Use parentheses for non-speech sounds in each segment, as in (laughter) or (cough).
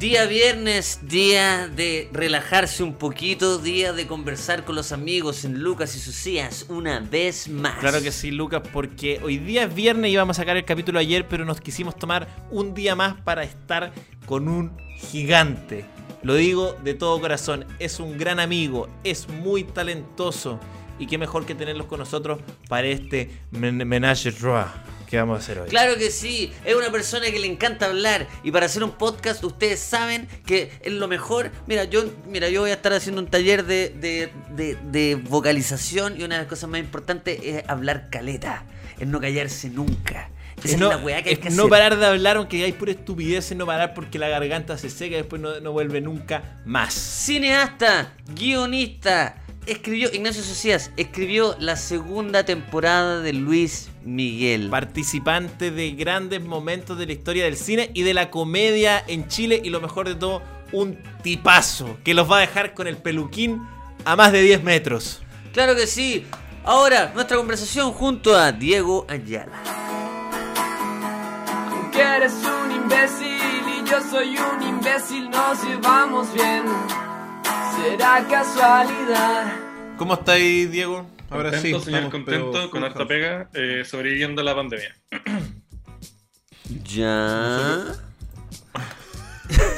Día viernes, día de relajarse un poquito, día de conversar con los amigos en Lucas y Socias una vez más. Claro que sí, Lucas, porque hoy día es viernes y íbamos a sacar el capítulo ayer, pero nos quisimos tomar un día más para estar con un gigante. Lo digo de todo corazón, es un gran amigo, es muy talentoso y qué mejor que tenerlos con nosotros para este men- menage que vamos a hacer hoy. Claro que sí, es una persona que le encanta hablar y para hacer un podcast ustedes saben que es lo mejor. Mira, yo, mira, yo voy a estar haciendo un taller de, de- de- de vocalización y una de las cosas más importantes es hablar caleta, es no callarse nunca. Esa es, no, la weá que hay es que no hacer. parar de hablar aunque hay pura estupidez, no parar porque la garganta se seca y después no, no vuelve nunca más. Cineasta, guionista, escribió, Ignacio Socias, escribió la segunda temporada de Luis Miguel. Participante de grandes momentos de la historia del cine y de la comedia en Chile y lo mejor de todo, un tipazo que los va a dejar con el peluquín a más de 10 metros. Claro que sí. Ahora, nuestra conversación junto a Diego Ayala. Aunque eres un imbécil y yo soy un imbécil, nos llevamos bien. Será casualidad. ¿Cómo estáis, Diego? Ahora contento, sí. señor, estamos, contento, pero con harta pega, eh, sobreviviendo a la pandemia. Ya.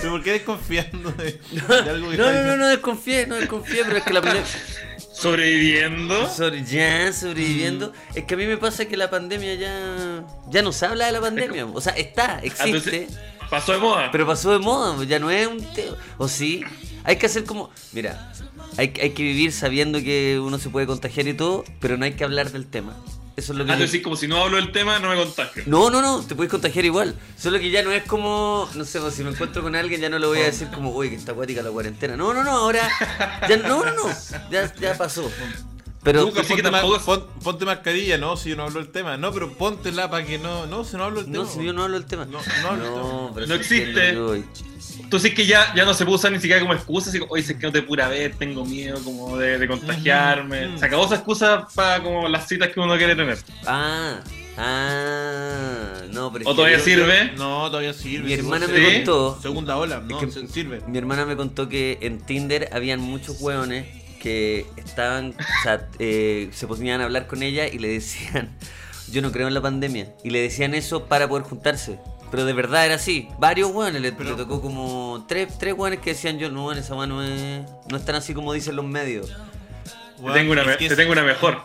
¿Pero por qué desconfiando de, de algo que No, está no, no, no desconfié, no desconfié, pero es que la pandemia. Sobreviviendo. Sobre, ya sobreviviendo. Es que a mí me pasa que la pandemia ya. Ya no se habla de la pandemia. O sea, está, Ah, existe. entonces, pasó de moda. Pero pasó de moda, ya no es un tema. O sí, hay que hacer como. Mira, hay, hay que vivir sabiendo que uno se puede contagiar y todo, pero no hay que hablar del tema. Eso es lo que. Ah, yo- decir, como si no hablo del tema, no me contagio. No, no, no, te puedes contagiar igual. Solo que ya no es como, no sé, pues, si me encuentro con alguien ya no le voy a decir como, uy, que está acuática la cuarentena. No, no, no, ahora, ya, no, no, no, ya, ya pasó. Pero, que ponte, tampoco ma- es- pon- ponte mascarilla, no, si yo no hablo del tema. No, pero póntela para que no. No, si no hablo del tema. no, si yo no hablo del tema. No, no hablo del tema. pero No existe. Tú sí que ya, ya no se puede usar ni siquiera como excusa, así como, oye, si es que no te pura ver, tengo miedo como de, de contagiarme. Se acabó esa excusa para como las citas que uno quiere tener. Ah, ah, no, pero es ¿O todavía sirve? No, todavía sirve. Mi hermana sí. me contó. Segunda ola, no, que- se- sirve. Mi hermana me contó que en Tinder habían muchos hueones que estaban, o sea, eh, se ponían a hablar con ella y le decían, yo no creo en la pandemia. Y le decían eso para poder juntarse. Pero de verdad era así. Varios hueones, le, Pero- le tocó como tres, tres hueones que decían yo, no, en esa mano no es, no es tan así como dicen los medios. Te tengo, una, te tengo una mejor.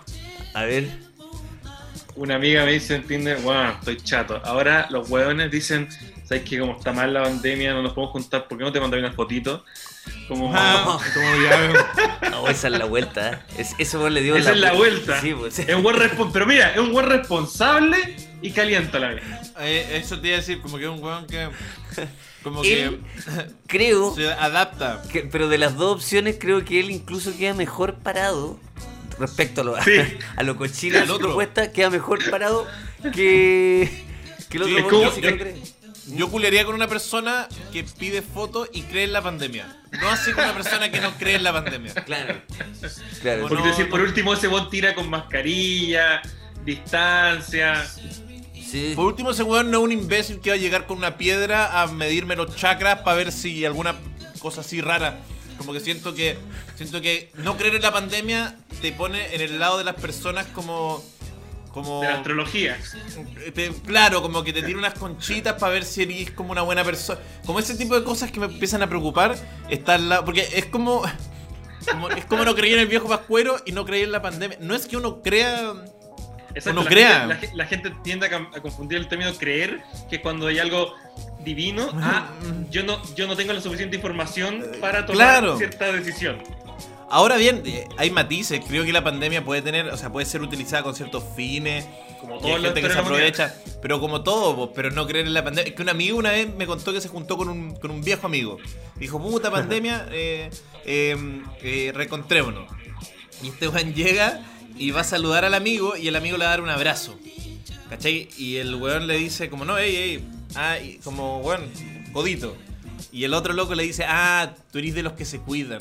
A ver. Una amiga me dice en Tinder, wow, estoy chato. Ahora los hueones dicen, ¿sabes que como está mal la pandemia, no nos podemos juntar? ¿Por qué no te mandaré una fotito? Como, Ah, (laughs) como ya- No, esa es la vuelta. ¿eh? Es, eso le dio Esa es la vuelta. Sí, pues. Es un buen respon- pero mira, es un buen responsable y calienta la vida. Eh, eso te iba a decir, como que es un weón que. Como que creo, se adapta. que- pero de las dos opciones creo que él incluso queda mejor parado respecto a lo, Sí. (laughs) a lo cochino de su propuesta, queda mejor parado que, que el otro Sí, weón como- que cree. Yo culearía con una persona que pide fotos y cree en la pandemia. No así con una persona que no cree en la pandemia. Claro. Claro. Porque no, decir, por último, ese bot tira con mascarilla, distancia. Sí. Por último, ese weón no es un imbécil que va a llegar con una piedra a medirme los chakras para ver si alguna cosa así rara. Como que siento que siento que no creer en la pandemia te pone en el lado de las personas como como De la astrología. te- claro, como que te tira unas conchitas para ver si eres como una buena persona. Como ese tipo de cosas que me empiezan a preocupar está al lado porque es como como- es como no creer en el viejo pascuero y no creer en la pandemia. No es que uno crea Exacto, Uno la crea. Gente, la, ge- la gente tiende a, a confundir el término creer, que es cuando hay algo divino, ah, yo no, yo no tengo la suficiente información para tomar Claro. cierta decisión. Ahora bien, eh, hay matices. Creo que la pandemia puede tener, o sea, puede ser utilizada con ciertos fines. Como Y todo hay gente que se aprovecha, pero como todo, pero no creer en la pandemia. Es que un amigo una vez me contó que se juntó con un, con un viejo amigo. Dijo, puta pandemia, (laughs) eh, eh, eh, recontrémonos. Y este weón llega y va a saludar al amigo y el amigo le va a dar un abrazo. ¿Cachai? Y el weón le dice como, no, ey, ey, ah, y como, weón, codito. Y el otro loco le dice, ah, tú eres de los que se cuidan.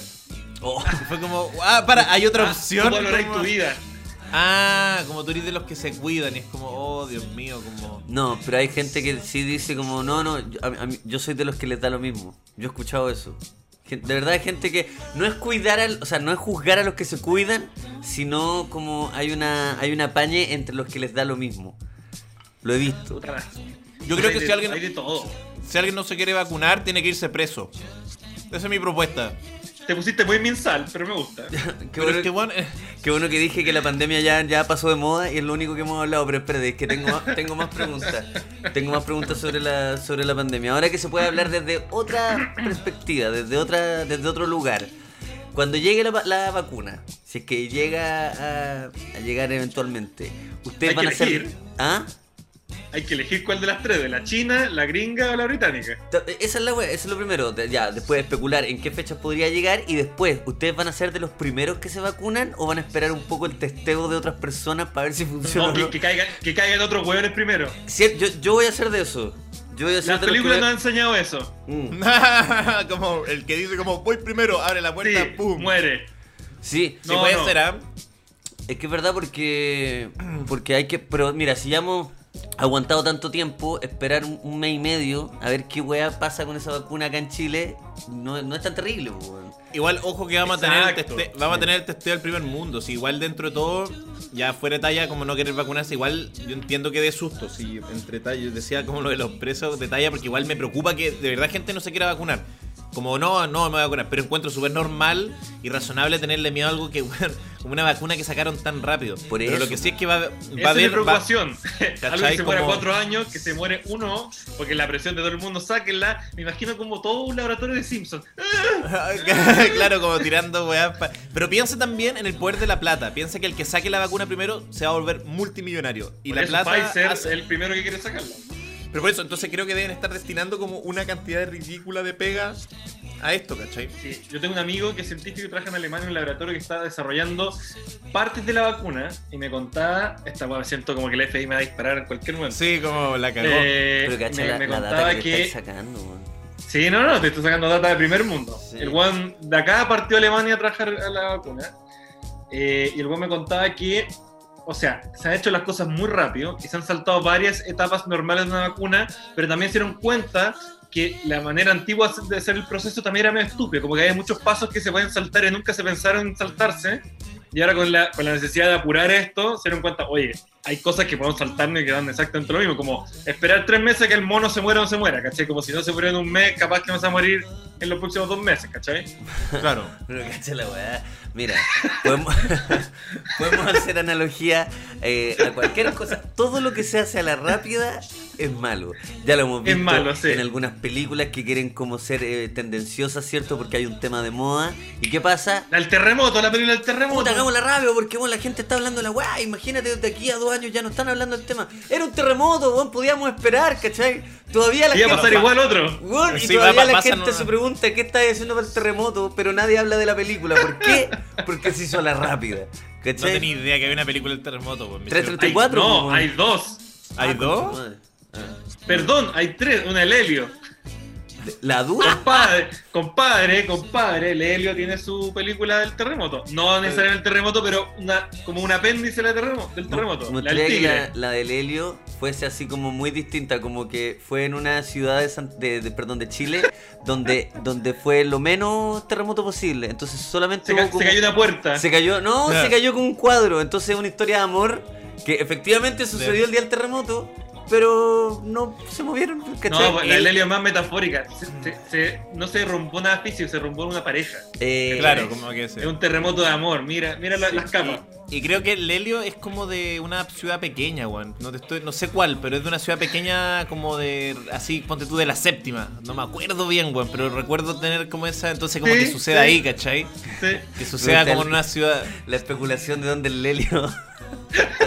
Oh. (laughs) Fue como, ah, para, hay otra Ah, opción. ¿Cómo valoráis Como- tu vida? Ah, como tú eres de los que se cuidan y es como, oh, Dios mío, como... No, pero hay gente que sí dice como, no, no, yo, a- a mí- yo soy de los que les da lo mismo. Yo he escuchado eso. De verdad hay gente que no es cuidar, al, o sea, no es juzgar a los que se cuidan, sino como hay una hay una pañe entre los que les da lo mismo. Lo he visto. Yo creo que si alguien, Hay de todo. si alguien no se quiere vacunar, tiene que irse preso. Esa es mi propuesta. Te pusiste muy minsal, pero me gusta. (laughs) Qué Pero bueno, es que, bueno, eh, qué bueno que dije que la pandemia ya, ya pasó de moda y es lo único que hemos hablado, pero espérate, es que tengo, más- tengo más preguntas. Tengo más preguntas sobre la, sobre la pandemia. Ahora que se puede hablar desde otra perspectiva, desde, otra, desde otro lugar. Cuando llegue la, la vacuna, si es que llega a, a llegar eventualmente, ustedes Hay van a ser... elegir. ¿Ah? Hay que elegir cuál de las tres, de la china, la gringa o la británica. Esa es la wea, eso es lo primero. Ya, después de especular en qué fecha podría llegar y después, ¿ustedes van a ser de los primeros que se vacunan o van a esperar un poco el testeo de otras personas para ver si funciona No, o que, no? que caigan, que caigan otros hueones primero. Yo, yo voy a hacer de eso. Yo voy a ser Las películas a- han enseñado eso. Mm, (laughs) como el que dice como, voy primero, abre la puerta, Sí, pum. muere. Sí, Sí No, puede no. ser, ¿ah? es que es verdad porque porque hay que... Pero mira, si hemos aguantado tanto tiempo, esperar un, un mes y medio a ver qué wea pasa con esa vacuna acá en Chile, no, no es tan terrible. weón. Igual, ojo que vamos a tener el teste- vamos a tener el testeo del primer mundo. Si igual dentro de todo, ya fuera de talla, como no querer vacunarse, igual yo entiendo que de susto. Si entre talla, yo decía como lo de los presos de talla, porque igual me preocupa que de verdad gente no se quiera vacunar. Como no, no me voy a vacunar, pero encuentro súper normal y razonable tenerle miedo a algo que, (laughs) bueno, como una vacuna que sacaron tan rápido. Por pero lo eso. que sí es que va, va Esa a es mi haber. va- preocupación. (laughs) (laughs) Algo que se muere Como- cuatro años, que se muere uno, porque la presión de todo el mundo, sáquenla. Me imagino como todo un laboratorio de Simpsons. claro, como tirando weá. pa- Pero piensa también en el poder de la plata. Piensa que el que saque la vacuna primero se va a volver multimillonario. Y Por la eso plata. Pfizer hace- es el primero que quiere sacarla. Pero por eso, entonces creo que deben estar destinando como una cantidad ridícula de pega a esto, ¿cachai? Sí, yo tengo un amigo que es científico y trabaja en Alemania en un laboratorio que está desarrollando partes de la vacuna y me contaba, esta me siento como que el FBI me va a disparar en cualquier momento. Sí, como la cagó. Eh, Pero me, la, me la contaba data que, que sacando, weón. Sí, no, no, te estoy sacando data de primer mundo. Sí. El one de acá partió a Alemania a trabajar a la vacuna. Eh, y el me contaba que, o sea, se han hecho las cosas muy rápido y se han saltado varias etapas normales de una vacuna, pero también se dieron cuenta que la manera antigua de hacer el proceso también era medio estúpido, como que hay muchos pasos que se pueden saltar y nunca se pensaron en saltarse. Y ahora con la, con la necesidad de apurar esto, se dieron cuenta, oye, hay cosas que podemos saltarnos y que dan exactamente lo mismo, como esperar tres meses a que el mono se muera o no se muera, ¿cachai? Como si no se muriera en un mes, capaz que no se va a morir en los próximos dos meses, ¿cachai? Claro. Pero cacha la weá. Mira, podemos, (laughs) podemos hacer analogía eh, a cualquier cosa. Todo lo que se hace a la rápida es malo. Ya lo hemos visto malo, sí. en algunas películas que quieren como ser eh, tendenciosas, ¿cierto? Porque hay un tema de moda. ¿Y qué pasa? El terremoto, la película del terremoto. Puta, hagámosla rápido porque bueno, la gente está hablando de la weá. Imagínate, de aquí a dos años ya no están hablando del tema. Era un terremoto, weón, podíamos esperar, ¿cachai? Todavía la Iba a gente. pasar igual otro. Weón, y Sí, todavía va- la gente una- se pregunta qué está haciendo para el terremoto, pero nadie habla de la película. ¿Por qué? Porque se hizo la rápida. No tenía idea que había una película del terremoto. Pues, me Tres, hicieron- tres, Hay- cuatro, no, hay dos. ¿Hay Ah, dos? Ah. Perdón, hay tres. Una el Helio. La dura. Compadre, compadre, compadre, el Helio tiene su película del terremoto. No necesariamente el terremoto, pero una, como un apéndice del terremoto. Del terremoto. Me La del gustaría que la, la del Helio fuese así como muy distinta, como que fue en una ciudad de, San- de- de- perdón, de Chile donde, donde fue lo menos terremoto posible. Entonces solamente Se, como- cayó una puerta. Se cayó, no, Ya. se cayó con un cuadro. Entonces es una historia de amor que efectivamente sucedió el día del terremoto, pero no se movieron. ¿cachai? No, pues, la El- Helio es más metafórica. Se- se- se- no se derrumbó una física, se derrumbó una pareja. eh, Claro, como que sí. Es un terremoto de amor. Mira, mira la- las capas. Y creo que el Helio es como de una ciudad pequeña, weón. No, te estoy, no sé cuál, pero es de una ciudad pequeña como de. Así, ponte tú de la séptima. No me acuerdo bien, weón, pero recuerdo tener como esa. Entonces, como Sí, que suceda sí. ahí, ¿cachai? Sí. Que suceda como en una ciudad. La especulación de dónde el Helio. (laughs)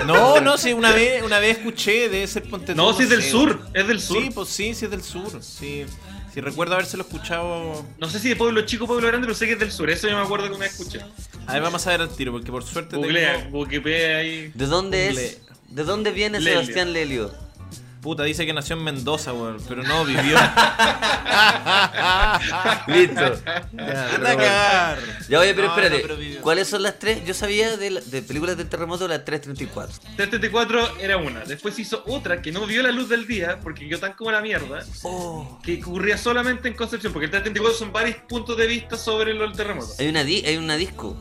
No, no, sí, una vez, una vez escuché de ese ponte No, si es del sur. Es del sur. Sí, pues sí, sí es del sur. Sí. Sí, recuerdo habérselo escuchado. No sé si de pueblo chico o pueblo grande, pero sé que es del sur. Eso yo me acuerdo que una vez escuché. A ver, vamos a ver al tiro, porque por suerte Googlea, tengo. Wikipedia ahí. ¿De dónde es? ¿De dónde viene Lelio. Sebastián Lelio? Puta, dice que nació en Mendoza, weón, pero no vivió. (laughs) Listo. Anda a cagar. Ya oye, pero No, espérate. no, pero vivió. ¿Cuáles son las tres? Yo sabía de, la- de películas del terremoto las 334. 334 era una. Después hizo otra que no vio la luz del día porque quedó tan como la mierda. Oh. Que ocurría solamente en Concepción. Porque el 334 son varios puntos de vista sobre lo del terremoto. Hay una, di- hay una disco.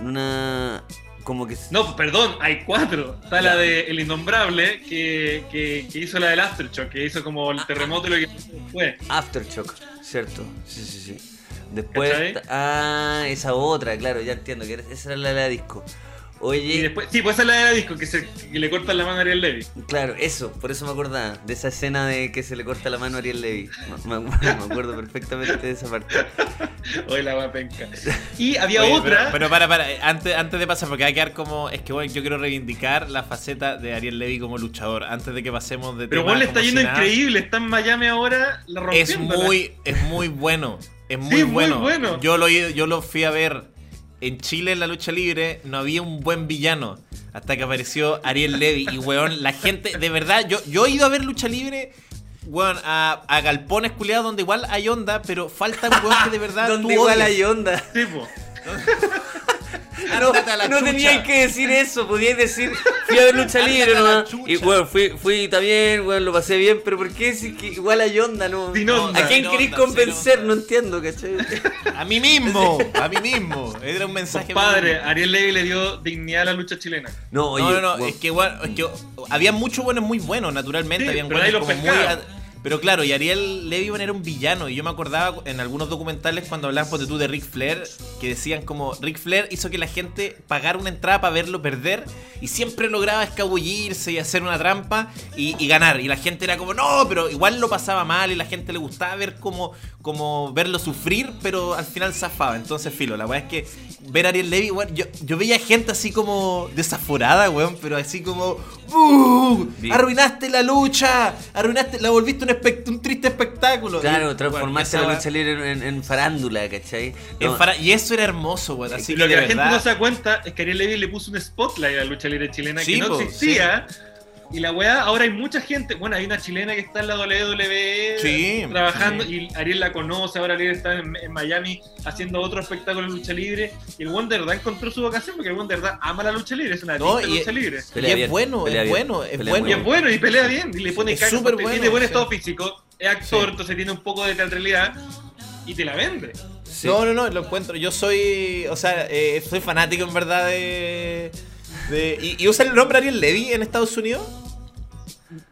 Una. Como que. No, perdón, hay cuatro. Está la de El Innombrable, que, que, que hizo la del Aftershock, que hizo como el terremoto y lo que fue. Aftershock, ¿cierto? Sí, sí, sí. Después. Ah, esa otra, claro, ya entiendo. que era- esa era la de la disco. Oye. Y después, sí, pues esa es la de la disco, que, se, que le cortan la mano a Ariel Levy. Claro, eso, por eso me acordaba de esa escena de que se le corta la mano a Ariel Levy. Me, me acuerdo, (laughs) me acuerdo perfectamente de esa parte. Hoy la va penca. (laughs) Y había Oye, otra. Pero, pero para, para, antes, antes de pasar, porque hay que quedar como. Es que bueno, yo quiero reivindicar la faceta de Ariel Levy como luchador. Antes de que pasemos de Pero vos le está yendo si increíble, está en Miami ahora, la Es muy, es muy bueno. Es muy, Sí, muy bueno. bueno. Yo lo, yo lo fui a ver en Chile en la lucha libre. No había un buen villano. Hasta que apareció Ariel Levy. Y weón, la gente, de verdad, yo, yo he ido a ver lucha libre. Weón, a, a galpones culiados donde igual hay onda, pero falta un weón que de verdad. (laughs) Donde igual odias. hay onda. Sí, po. (laughs) (laughs) No, no teníais que decir eso, podíais decir, fui a ver lucha libre nomás. Y bueno, fui, fui también, bueno, lo pasé bien, pero ¿por qué decir que igual hay onda, no? Sin onda. ¿A quién Sin queréis onda, convencer? sin No entiendo, ¿cachai? (laughs) A mí mismo, a mí mismo. Era un mensaje. Padre, Ariel Levy le dio dignidad a la lucha chilena. No, oye, no, no, no, bueno, es que, bueno, es que había muchos buenos muy buenos, naturalmente. Sí, habían pero buenos nadie los como muy. Pero claro, y Ariel Levy bueno, era un villano. Y yo me acordaba en algunos documentales cuando hablaban ponte tú de Ric Flair, que decían como Ric Flair hizo que la gente pagara una entrada para verlo perder y siempre lograba escabullirse y hacer una trampa y, y ganar. Y la gente era como, no, pero igual lo pasaba mal y la gente le gustaba ver como, como verlo sufrir, pero al final zafaba. Entonces, filo, la verdad es que ver a Ariel Levy, bueno, yo, yo veía gente así como desaforada, weón, pero así como, "Uh. Arruinaste la lucha, arruinaste, la volviste un, espect- un triste espectáculo. claro, Y, transformaste bueno, la lucha libre en, en farándula, ¿cachai? en No, fara- y eso era hermoso, weón. Así que lo que la gente no se da cuenta es que Ariel Levy le puso un spotlight a la lucha libre chilena Sí, que no po, existía. Y la weá, ahora hay mucha gente. Bueno, hay una chilena que está en la WWE Sí, trabajando sí. y Ariel la conoce. Ahora Ariel está en, en Miami haciendo otro espectáculo de lucha libre. Y el one de verdad encontró su vocación porque el one de verdad ama la lucha libre. Es una No, y- lucha libre. Y es bien, bueno, es bien, bueno, es pelea bueno. Y es bueno y pelea bien. Y le pone Es caca bueno, tiene buen sí. estado físico. Es actor, Sí. entonces tiene un poco de teatralidad. Y te la vende. sí. No, no, no, lo encuentro. Yo soy, o sea, eh, soy fanático en verdad de... de ¿y, y usa el nombre Ariel Levy en Estados Unidos?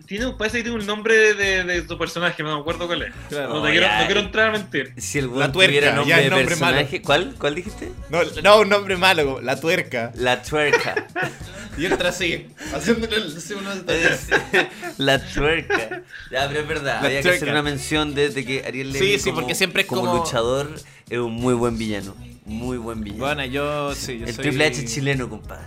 Tiene, parece que tiene un nombre de, de, su personaje, no me acuerdo cuál es. Claro. no, te No, quiero, ya. no quiero entrar a mentir. Si el La tuerca, tuviera ya nombre es de nombre personaje. ¿Cuál? ¿Cuál dijiste? No, no, un nombre malo, la tuerca. La tuerca. (laughs) Y entra así, haciéndole el- uno- (laughs) la tuerca. Ya, pero es verdad. La había que tuerca. hacer una mención de, de que Ariel Levy Sí, sí, como, porque siempre es como, como- luchador es un muy buen villano. Muy buen villano. Bueno, yo sí, yo el soy- Triple H chileno, compadre.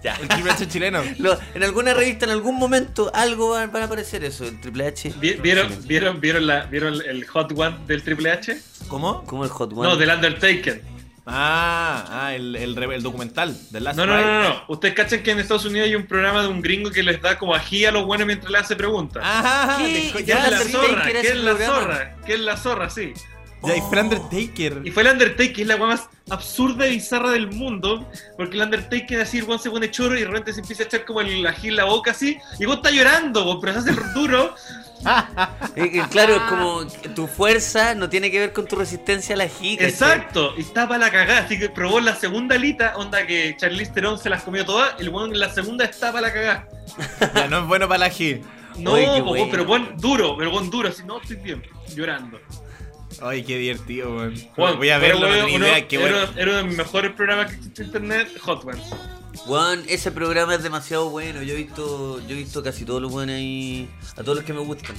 (laughs) Ya. El Triple H chileno. (laughs) Lo- en alguna revista, en algún momento, algo va, van a aparecer eso, el Triple H. Vi- ¿Vieron, chileno. vieron, vieron, la, ¿Vieron el Hot One del Triple H? ¿Cómo? Como el Hot One. No, del Undertaker. Ah, ah el, el, re- el documental de Last No, no, no, no, no. Ustedes cachan que en Estados Unidos hay un programa de un gringo que les da como ají a los buenos mientras le hace preguntas. Ah, ¿Qué? de- ¿Qué ya, es la zorra? ¿Qué es la programa? zorra? ¿Qué es la zorra? Sí. Ya, y fue Undertaker. Y fue el Undertaker, es la weá más absurda y bizarra del mundo. Porque el Undertaker así, el se pone choro y de repente se empieza a echar como el ají en la boca así. Y vos está llorando, weón, pero se hace duro. (laughs) Claro, es como tu fuerza no tiene que ver con tu resistencia a la. Exacto, y está para la cagada, así que probó la segunda alita, onda que Charlize Theron se las comió todas, el weón en la segunda está para la cagada. (laughs) Ya, no es bueno para la ají. No, Oye, bueno. pero weón duro, pero weón duro, así no estoy bien, llorando. Ay, qué divertido, weón. Weón, Voy a verlo, no weón, idea. Qué bueno. era, era uno de mis mejores programas que existe en internet, Hot Ones. Juan, ese programa es demasiado bueno. Yo he visto, yo he visto casi todos los buenos ahí, a todos los que me gustan.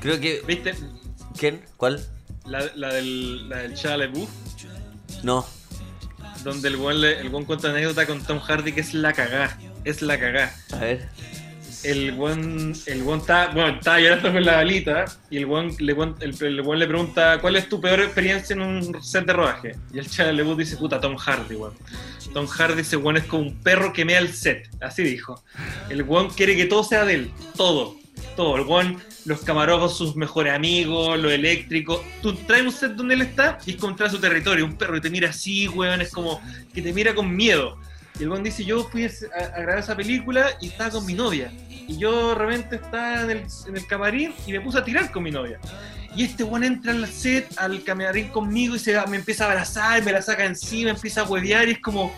Creo que. ¿Viste? ¿Quién? ¿Cuál? La, la del, la del LaBeouf, No. donde el weón, le- el weón cuenta anécdota con Tom Hardy que es la cagá, es la cagá. A ver. El buen el buen está bueno está llorando con la balita y el buen le le pregunta cuál es tu peor experiencia en un set de rodaje y el chaval le dice puta Tom Hardy weón Tom Hardy ese weón es como un perro que mea el set así dijo el weón quiere que todo sea de él todo todo. El weón, los camarógrafos, sus mejores amigos, los eléctricos. Tú traes un set donde él está y es como entrar a su territorio. Un perro que te mira así, weón, es como que te mira con miedo. Y el weón dice, yo fui a, a grabar esa película y estaba con mi novia. Y yo de repente estaba en el, en el camarín y me puse a tirar con mi novia. Y este weón entra al set, al camarín conmigo y se, me empieza a abrazar, me la saca encima, empieza a huevear y es como,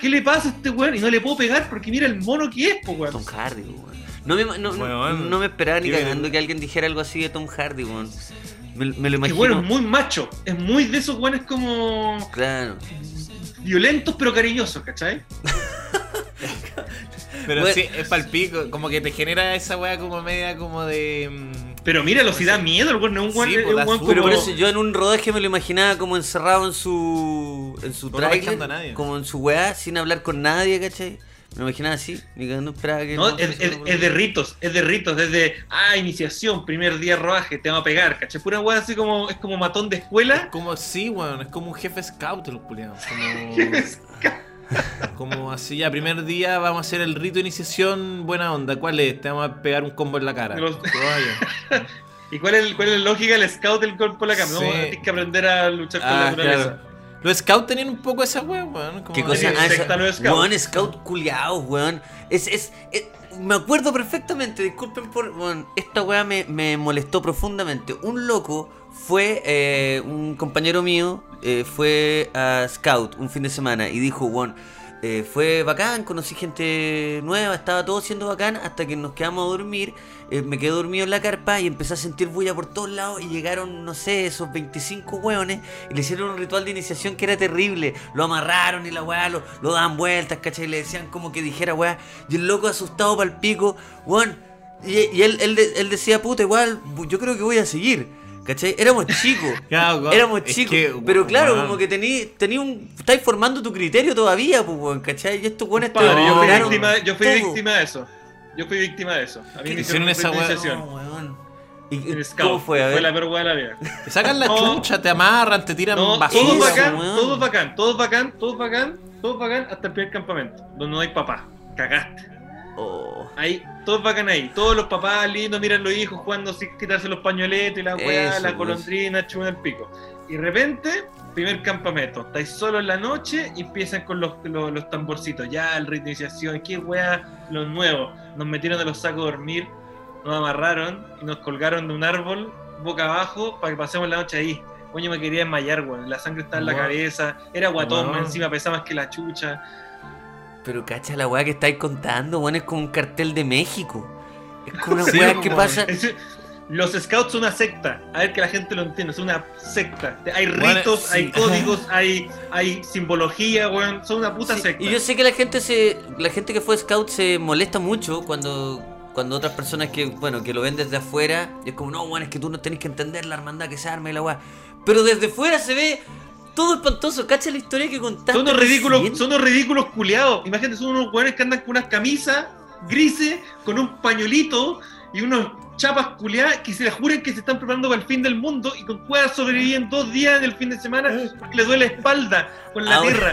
¿qué le pasa a este weón? Y no le puedo pegar porque mira el mono que es, po, weón. Tom Hardy, weón. No me, no, no- Weón. no me esperaba ni cagando que alguien dijera algo así de Tom Hardy, weón. Me, me lo Que imagino. bueno, es muy macho. Es muy de esos weones como Claro. Violentos pero cariñosos, ¿cachai? (laughs) Pero Bueno. sí, es palpico, como que te genera esa weá como media como de. mm, Pero míralo, si da miedo, el weón no es un weón, Sí, es pues, weón. Pero por eso yo en un rodaje me lo imaginaba como encerrado en su. en su No trailer, nadie. como en su weá, sin hablar con nadie, ¿cachai? Me lo imaginaba así, ni que no esperaba que. No, no es, es- es de ritos, es de ritos, desde, ah, iniciación, primer día rodaje, te va a pegar, ¿cachai? Pura weá así como, es como matón de Es escuela. como, sí, weón, es como un jefe scout los culiados. Como, (laughs) como así, ya, primer día vamos a hacer el rito de iniciación, buena onda. ¿Cuál es? Te vamos a pegar un combo en la cara. Los-. (laughs) ¿Y cuál es, cuál es la lógica del scout del cuerpo por la cama? Sí. No, tienes que aprender a luchar con la Ah, naturaleza. claro. Los scouts tenían un poco esa weá, weón. como ¿Qué cosa? Ah, esa- secta los scouts. Weón, scout culiados, weón. Es, es, es- me acuerdo perfectamente, disculpen por. Weón, esta weá me, me molestó profundamente. Un loco fue, eh, un compañero mío, eh, fue a Scout un fin de semana y dijo, weón. Eh, fue bacán, conocí gente nueva, estaba todo siendo bacán hasta que nos quedamos a dormir. eh, me quedé dormido en la carpa y empecé a sentir bulla por todos lados y llegaron, no sé, esos 25 hueones y le hicieron un ritual de iniciación que era terrible. Lo amarraron y la weá lo, lo daban vueltas, ¿cachai? Y le decían como que dijera weá. Y el loco asustado para el pico, weón. Y, él, él decía, puta, igual, yo creo que voy a seguir. ¿Cachai? Éramos chicos. (laughs) Claro, Éramos es chicos. que, pero claro, como que tení, tení un. Estáis formando tu criterio todavía, pues, weón, ¿cachai? Y estos weones te yo fui, víctima, yo fui todo. víctima de eso. Yo fui víctima de eso. A mí ¿Qué me hicieron hicieron esa. No, weón. ¿Y, scout. cómo fue? A ver. Fue la peor weá de la vida. Te sacan la No. chucha, te amarran, te tiran No, basura. todo Eso, bacán, weón. todo bacán, todo bacán, todo bacán, todo bacán hasta el primer campamento, donde no hay papá. Cagaste. Oh. Ahí, todo bacán ahí. Todos los papás lindos miran los hijos jugando sin quitarse los pañoletos y la weá, la pues. golondrina, chupan el pico. Y de repente, primer campamento. Estáis solo en la noche y empiezan con los, los, los tamborcitos. Ya, el ritmo de iniciación, qué weá, los nuevos. Nos metieron a los sacos a dormir, nos amarraron y nos colgaron de un árbol boca abajo para que pasemos la noche ahí. Coño, me quería desmayar, weón. La sangre estaba en la cabeza. Era guatón, encima pesaba más que la chucha. Pero cacha la weá que estáis contando, weón, es como un cartel de México. Es como una Sí, weá que pasa. Es- los scouts son una secta. A ver que la gente lo entienda. Es una secta. Hay Bueno, ritos, sí. hay códigos, hay, hay simbología, weón. Son una puta Sí, secta. y yo sé que la gente se. La gente que fue scout se molesta mucho cuando. Cuando otras personas que, bueno, que lo ven desde afuera, y es como, no, weón, es que tú no tenés que entender la hermandad que se arma y la weá. Pero desde fuera se ve todo espantoso. Cacha la historia que contaste. son unos ridículos, recién. son unos ridículos culiados. Imagínate, son unos weones que andan con unas camisas grises, con un pañuelito y unos chapas culiadas que se les juren que se están preparando para el fin del mundo y con cuerdas sobreviven dos días en el fin de semana porque les duele la espalda con la Ahora- tierra.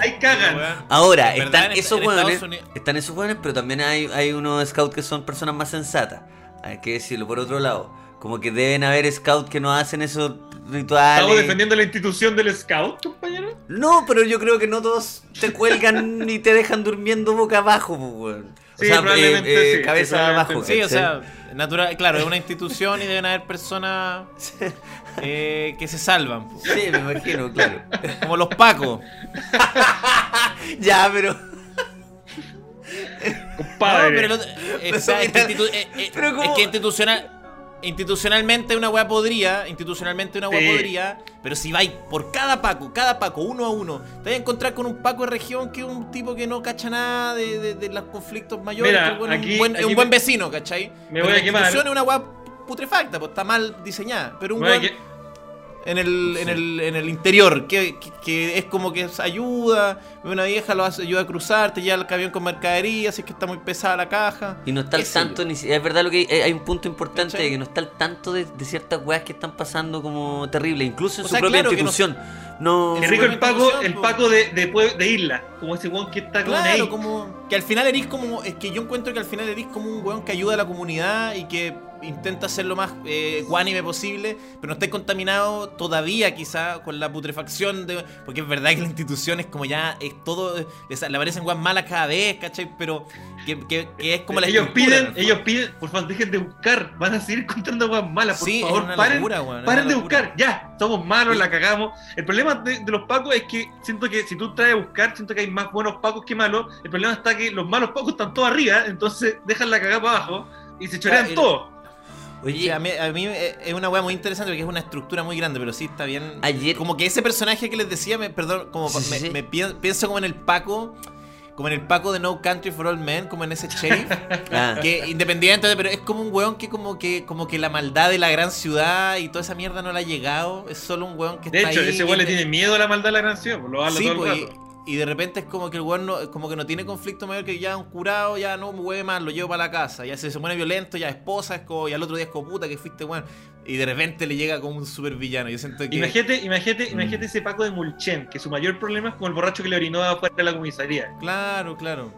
Ahí cagan. Ahora, están en esos hueones, están esos hueones, pero también hay, hay unos scouts que son personas más sensatas. Hay que decirlo, por otro lado. Como que deben haber scouts que no hacen esos rituales. Estamos defendiendo la institución del scout, compañero. No, pero yo creo que no todos te cuelgan (laughs) ni te dejan durmiendo boca abajo, pues, weón. O Sí, sea, probablemente eh, sí, cabeza probablemente abajo. Sí, o sea, natural, claro, es una institución y deben haber personas (laughs) eh, que se salvan. po. Sí, me imagino, claro. (laughs) Como los pacos. ya, pero. Compadre. No, pero lo- eh, o sea, Mira, institu- eh, eh, pero como- es que institucional, institucionalmente una weá podría, institucionalmente una weá Sí. podría, pero si vais por cada paco, cada paco, uno a uno, te vas a encontrar con un paco de región que es un tipo que no cacha nada de, de- de los conflictos mayores, Mira, que el weón es aquí- un buen, es un buen vecino, ¿cachai? me Pero voy a quemar. es una weá putrefacta, pues está mal diseñada, pero un que- en el, en el, en el interior, que, que- que es como que ayuda, una vieja lo hace, ayuda a cruzar, te lleva al camión con mercadería, si es que está muy pesada la caja. Y no está al tanto, ni si- es verdad lo que hay un punto importante ¿Cachai? de que no está al tanto de, de ciertas weas que están pasando como terribles, incluso en O su sea, propia claro que no- institución. No. Rico el Paco, el. Paco de, de, de isla, como ese weón que está ahí. Claro, como que al final eres como. Es que yo encuentro que al final eres como un weón que ayuda a la comunidad y que intenta ser lo más eh, ecuánime posible, pero no estáis contaminado todavía quizá con la putrefacción de. Porque es verdad que la institución es como ya. Es todo. Les, le aparecen weas malas cada vez, ¿cachai? Pero que, que- que es como la ellos piden, ellos piden, por favor, dejen de buscar, van a seguir contando cosas malas, por Sí, favor, paren, locura, paren de buscar, ya, somos malos, la cagamos. El problema de, de los pacos es que siento que si tú traes a buscar, siento que hay más buenos pacos que malos. El problema está que los malos pacos están todos arriba, entonces dejan la cagada para abajo y se chorean todo. Oye, Sí, a mí, a mí eh, es una wea muy interesante porque es una estructura muy grande, pero sí está bien. Ayer- Como que ese personaje que les decía, me, perdón, como Sí, me, sí. me pien- pienso como en el Paco, como en el Paco de No Country for All Men, como en ese sheriff, (laughs) ah, que independiente, de- pero es como un weón que como que como que la maldad de la gran ciudad y toda esa mierda no le ha llegado, es solo un weón que De está hecho, ahí. ese weón le tiene miedo a la maldad de la gran ciudad, pues lo habla Sí, todo el pues, rato. Y, de repente es como que el weón no, como que no tiene conflicto mayor que ya un curado, ya no me hueve más, lo llevo para la casa. Ya se, se pone violento, ya esposa, es como, y al otro día es como puta que fuiste weón. Y de repente le llega como un super villano. Yo siento que. Imagínate, imagínate, Mm. imagínate ese Paco de Mulchen, que su mayor problema es como el borracho que le orinó afuera de la comisaría. Claro, claro.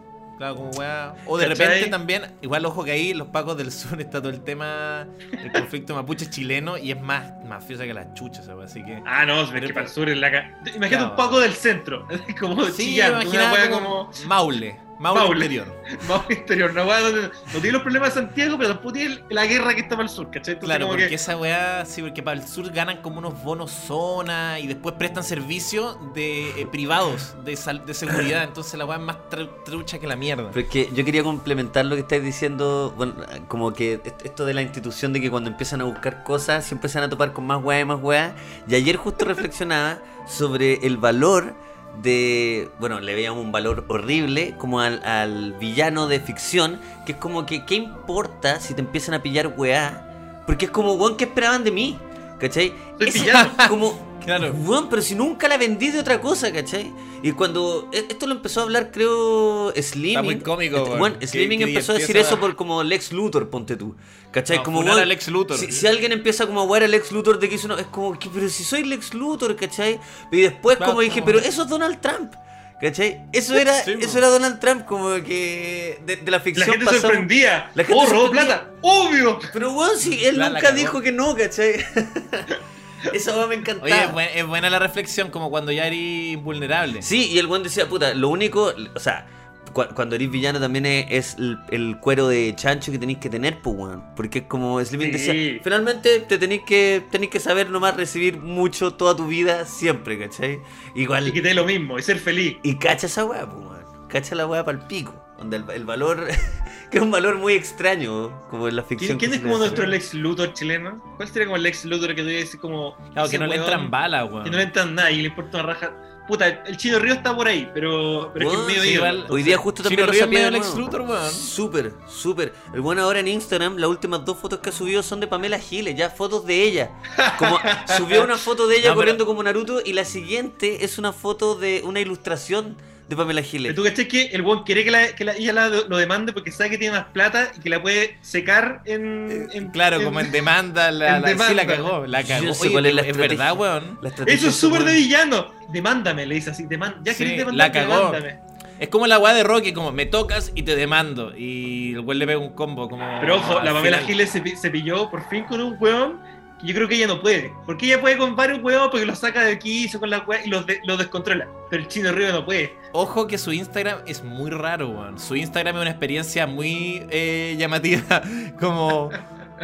Weá. O de ¿Cachai? repente también, igual ojo que ahí los pacos del (laughs) sur está todo el tema del conflicto mapuche chileno y es más mafiosa que las chuchas, ¿sabes? así que. Ah, no, es Pero- que para el sur es la. Imagínate Claro. un Paco del centro, (laughs) como Sí, chillando, una como, como Maule, Maule, Maule. interior. (laughs) más interior, una wea donde no tiene los problemas de Santiago, pero tampoco tiene la guerra que está para el sur, ¿cachai? Entonces, Claro, porque que- esa weá, sí, porque para el sur ganan como unos bonos zona y después prestan servicios de eh, privados de, sal- de seguridad, (laughs) entonces la weá es más tru- trucha que la mierda. Pero es que yo quería complementar lo que estáis diciendo, bueno, como que est- esto de la institución de que cuando empiezan a buscar cosas siempre se van a topar con más weá y más weá. Y ayer justo (laughs) reflexionaba sobre el valor de, bueno, le veíamos un valor horrible como al, al villano de ficción, que es como que, ¿qué importa si te empiezan a pillar weá? Porque es como, weón, ¿qué esperaban de mí? ¿Cachai? Villano. (laughs) como, Claro. Weón, pero si nunca la vendí de otra cosa, ¿cachai? Y cuando. e- Esto lo empezó a hablar, creo. Slimming. muy cómico, Este, Que- Slimming que empezó a decir empieza- eso por como Lex Luthor, ponte tú. ¿cachai? No, como a Lex Luthor. Si, si alguien empieza como a jugar a Lex Luthor de que hizo una. Es como, que, pero si soy Lex Luthor, ¿cachai? Y después, Claro, como dije, como- pero eso es Donald Trump. ¿Cachai? Eso era, Sí, eso era Donald Trump, como que de, de la La ficción gente pasamos- sorprendía. La gente oh, robó plata. Obvio. Pero weón, si él La- la nunca cagó. dijo que no, ¿cachai? (laughs) Esa weón me encantaba. Oye, es buen- es buena la reflexión, como cuando ya eres invulnerable. Sí, y el buen decía, puta, lo único, o sea, cu- cuando eres villano también es, es el, el cuero de chancho que tenéis que tener, pues, weón. Porque es como Slimming Sí. decía, finalmente te tenéis que, tenéis que saber nomás recibir mucho toda tu vida siempre, ¿cachai? Igual, Y que te dé lo mismo, y ser feliz. y cacha esa weá, pues, weón. Cacha la weá para el pico. Donde el, el valor, (laughs) que es un valor muy extraño, como en la ficción. ¿Quién, quién es como le nuestro Lex Luthor chileno? ¿Cuál sería como el Lex Luthor que a decir como. Claro, que no le weón entran balas, weón. Que no le entran nada y le importa una raja. Puta, el Chino Río está por ahí, pero, pero es que es medio sí, igual- Hoy día justo también Chino lo Río medio Lex nuevo. Luthor, weón. Súper, súper. El bueno ahora en Instagram, las últimas dos fotos que ha subido son de Pamela Giles, ya fotos de ella. Como subió una foto de ella (laughs) No, pero- corriendo como Naruto y la siguiente es una foto de una ilustración de Pamela Giles. tú cachai que el weón quiere que, la, que la- ella la- lo demande porque sabe que tiene más plata y que la puede secar en. en- Claro, en- como en demanda, la, en la- sí la demanda. cagó, la Yo cagó. no sé Oye, cuál es la es verdad, weón. Eso es súper de villano. Demándame, le dice así. Deman ya Sí, querés la demandar, cagó. demándame. Es como la weá de Rocky, como me tocas y te demando. Y el weón le pega un combo, como. Pero ojo, la Pamela. Giles se, se pilló por fin con un weón yo creo que ella no puede. Porque ella puede con varios weones porque los saca de aquí con la y los, de- los descontrola. Pero el Chino Río no puede. Ojo que su Instagram es muy raro, weón. Su Instagram es una experiencia muy eh, llamativa, (laughs) como,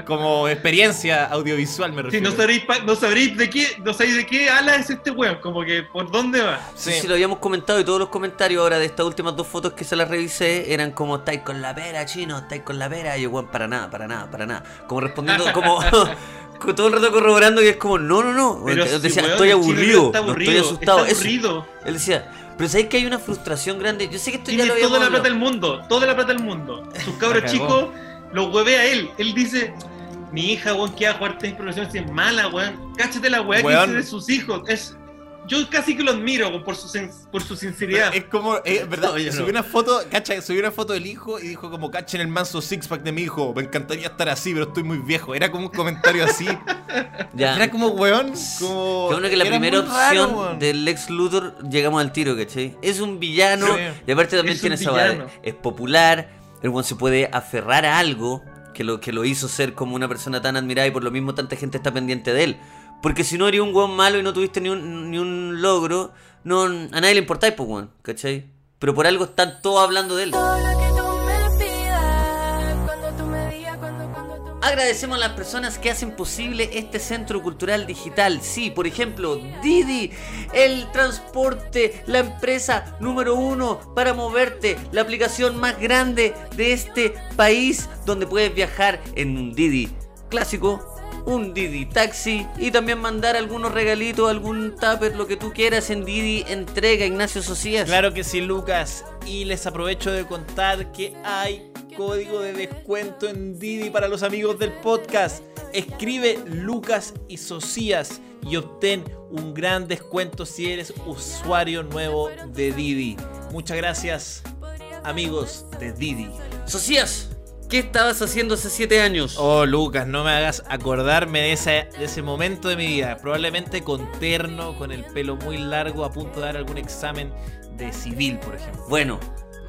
como experiencia audiovisual, me Sí, refiero. no sabréis, pa- no sabréis de qué, no sabéis de qué ala es este weón, como que por dónde va. Sí, Sí. sí, lo habíamos comentado y todos los comentarios ahora de estas últimas dos fotos que se las revisé eran como estáis con la pera, chino, estáis con la pera. Y yo, weón, para nada, para nada, para nada. Como respondiendo, como (laughs) (laughs) todo el rato corroborando que es como, no, no, no. Pero Él decía, estoy aburrido, no aburrido, estoy asustado. Está Eso. aburrido. Él decía, pero sabéis que hay una frustración grande. Yo sé que esto ya Tiene lo habíamos toda la plata del mundo, toda la plata del mundo. Sus (laughs) cabros chicos los huevea a él. Él dice, mi hija, weón, que va a jugar tenis profesional si es mala, weón. Cáchate la weá que dice de sus hijos. Es yo casi que lo admiro por su, por su sinceridad. Es como, eh, (laughs) ¿verdad? No. Subió una foto, cacha, subió una foto del hijo y dijo como, cachen el manso six pack de mi hijo. Me encantaría estar así, pero estoy muy viejo. Era como un comentario así. (laughs) Ya. Era como, weón, como... Qué bueno que la era primera raro, opción weón. del Lex Luthor llegamos al tiro, ¿cachai? Es un villano Sí. y aparte también Es tiene esa. Es popular, el buen se puede aferrar a algo que lo, que lo hizo ser como una persona tan admirada y por lo mismo tanta gente está pendiente de él. Porque si no eres un weón malo y no tuviste ni un, ni un logro, no, a nadie le importáis, pues weón, ¿cachai? Pero por algo están todos hablando de él. Agradecemos a las personas que hacen posible este centro cultural digital. Sí, por ejemplo, Didi, el transporte, la empresa número uno para moverte, la aplicación más grande de este país donde puedes viajar en un Didi clásico, un Didi taxi y también mandar algunos regalitos, algún tupper, lo que tú quieras en Didi entrega Ignacio Socias. Claro que sí, Lucas. Y les aprovecho de contar que hay código de descuento en Didi para los amigos del podcast. Escribe Lucas y Socias y obtén un gran descuento si eres usuario nuevo de Didi. Muchas gracias, amigos de Didi. Socias, ¿qué estabas haciendo hace siete años? Oh, Lucas, no me hagas acordarme de ese, de ese momento de mi vida. Probablemente con terno, con el pelo muy largo, a punto de dar algún examen de civil, por ejemplo. Bueno,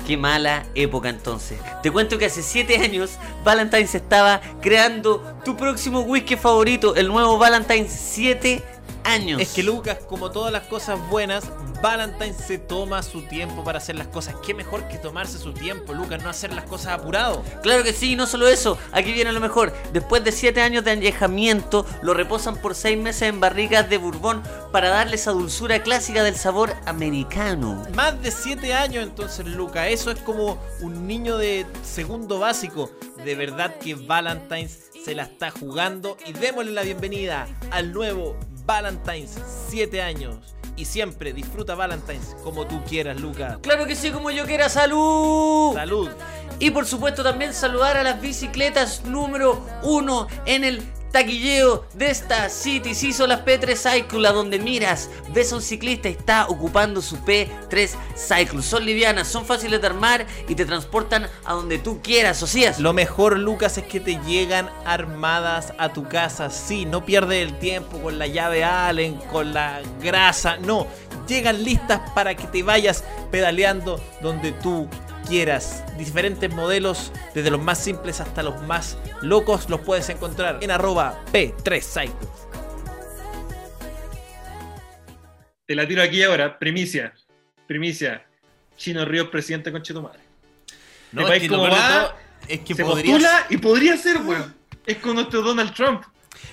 qué mala época entonces. Te cuento que hace 7 años Valentine's estaba creando tu próximo whisky favorito, el nuevo Valentine's 7 años. Es que Lucas, como todas las cosas buenas, Valentine se toma su tiempo para hacer las cosas. Qué mejor que tomarse su tiempo, Lucas, no hacer las cosas apurado. Claro que sí, no solo eso, aquí viene lo mejor. Después de 7 años de añejamiento, lo reposan por 6 meses en barricas de bourbon para darle esa dulzura clásica del sabor americano. Más de 7 años entonces, Lucas. Eso es como un niño de segundo básico. De verdad que Valentine's se la está jugando. Y démosle la bienvenida al nuevo Valentine's 7 años. Y siempre disfruta Valentine's como tú quieras, Lucas. Claro que sí, como yo quiera, salud. Salud. Y por supuesto también saludar a las bicicletas número uno en el taquilleo de esta City. Hizo las P3 Cycle, a donde miras, ves a un ciclista y está ocupando su P3 Cycle. Son livianas, son fáciles de armar y te transportan a donde tú quieras, Ocías. Lo mejor, Lucas, es que te llegan armadas a tu casa. Sí, no pierdes el tiempo con la llave Allen, con la grasa. No, llegan listas para que te vayas pedaleando donde tú quieras. Diferentes modelos, desde los más simples hasta los más locos, los puedes encontrar en arroba P3 Cycles. Te la tiro aquí ahora, primicia. Primicia. Chino Ríos, presidente con Chetumal. No, ¿El es que peor de va? es que Se podría postula y podría ser, weón. Es con nuestro Donald Trump.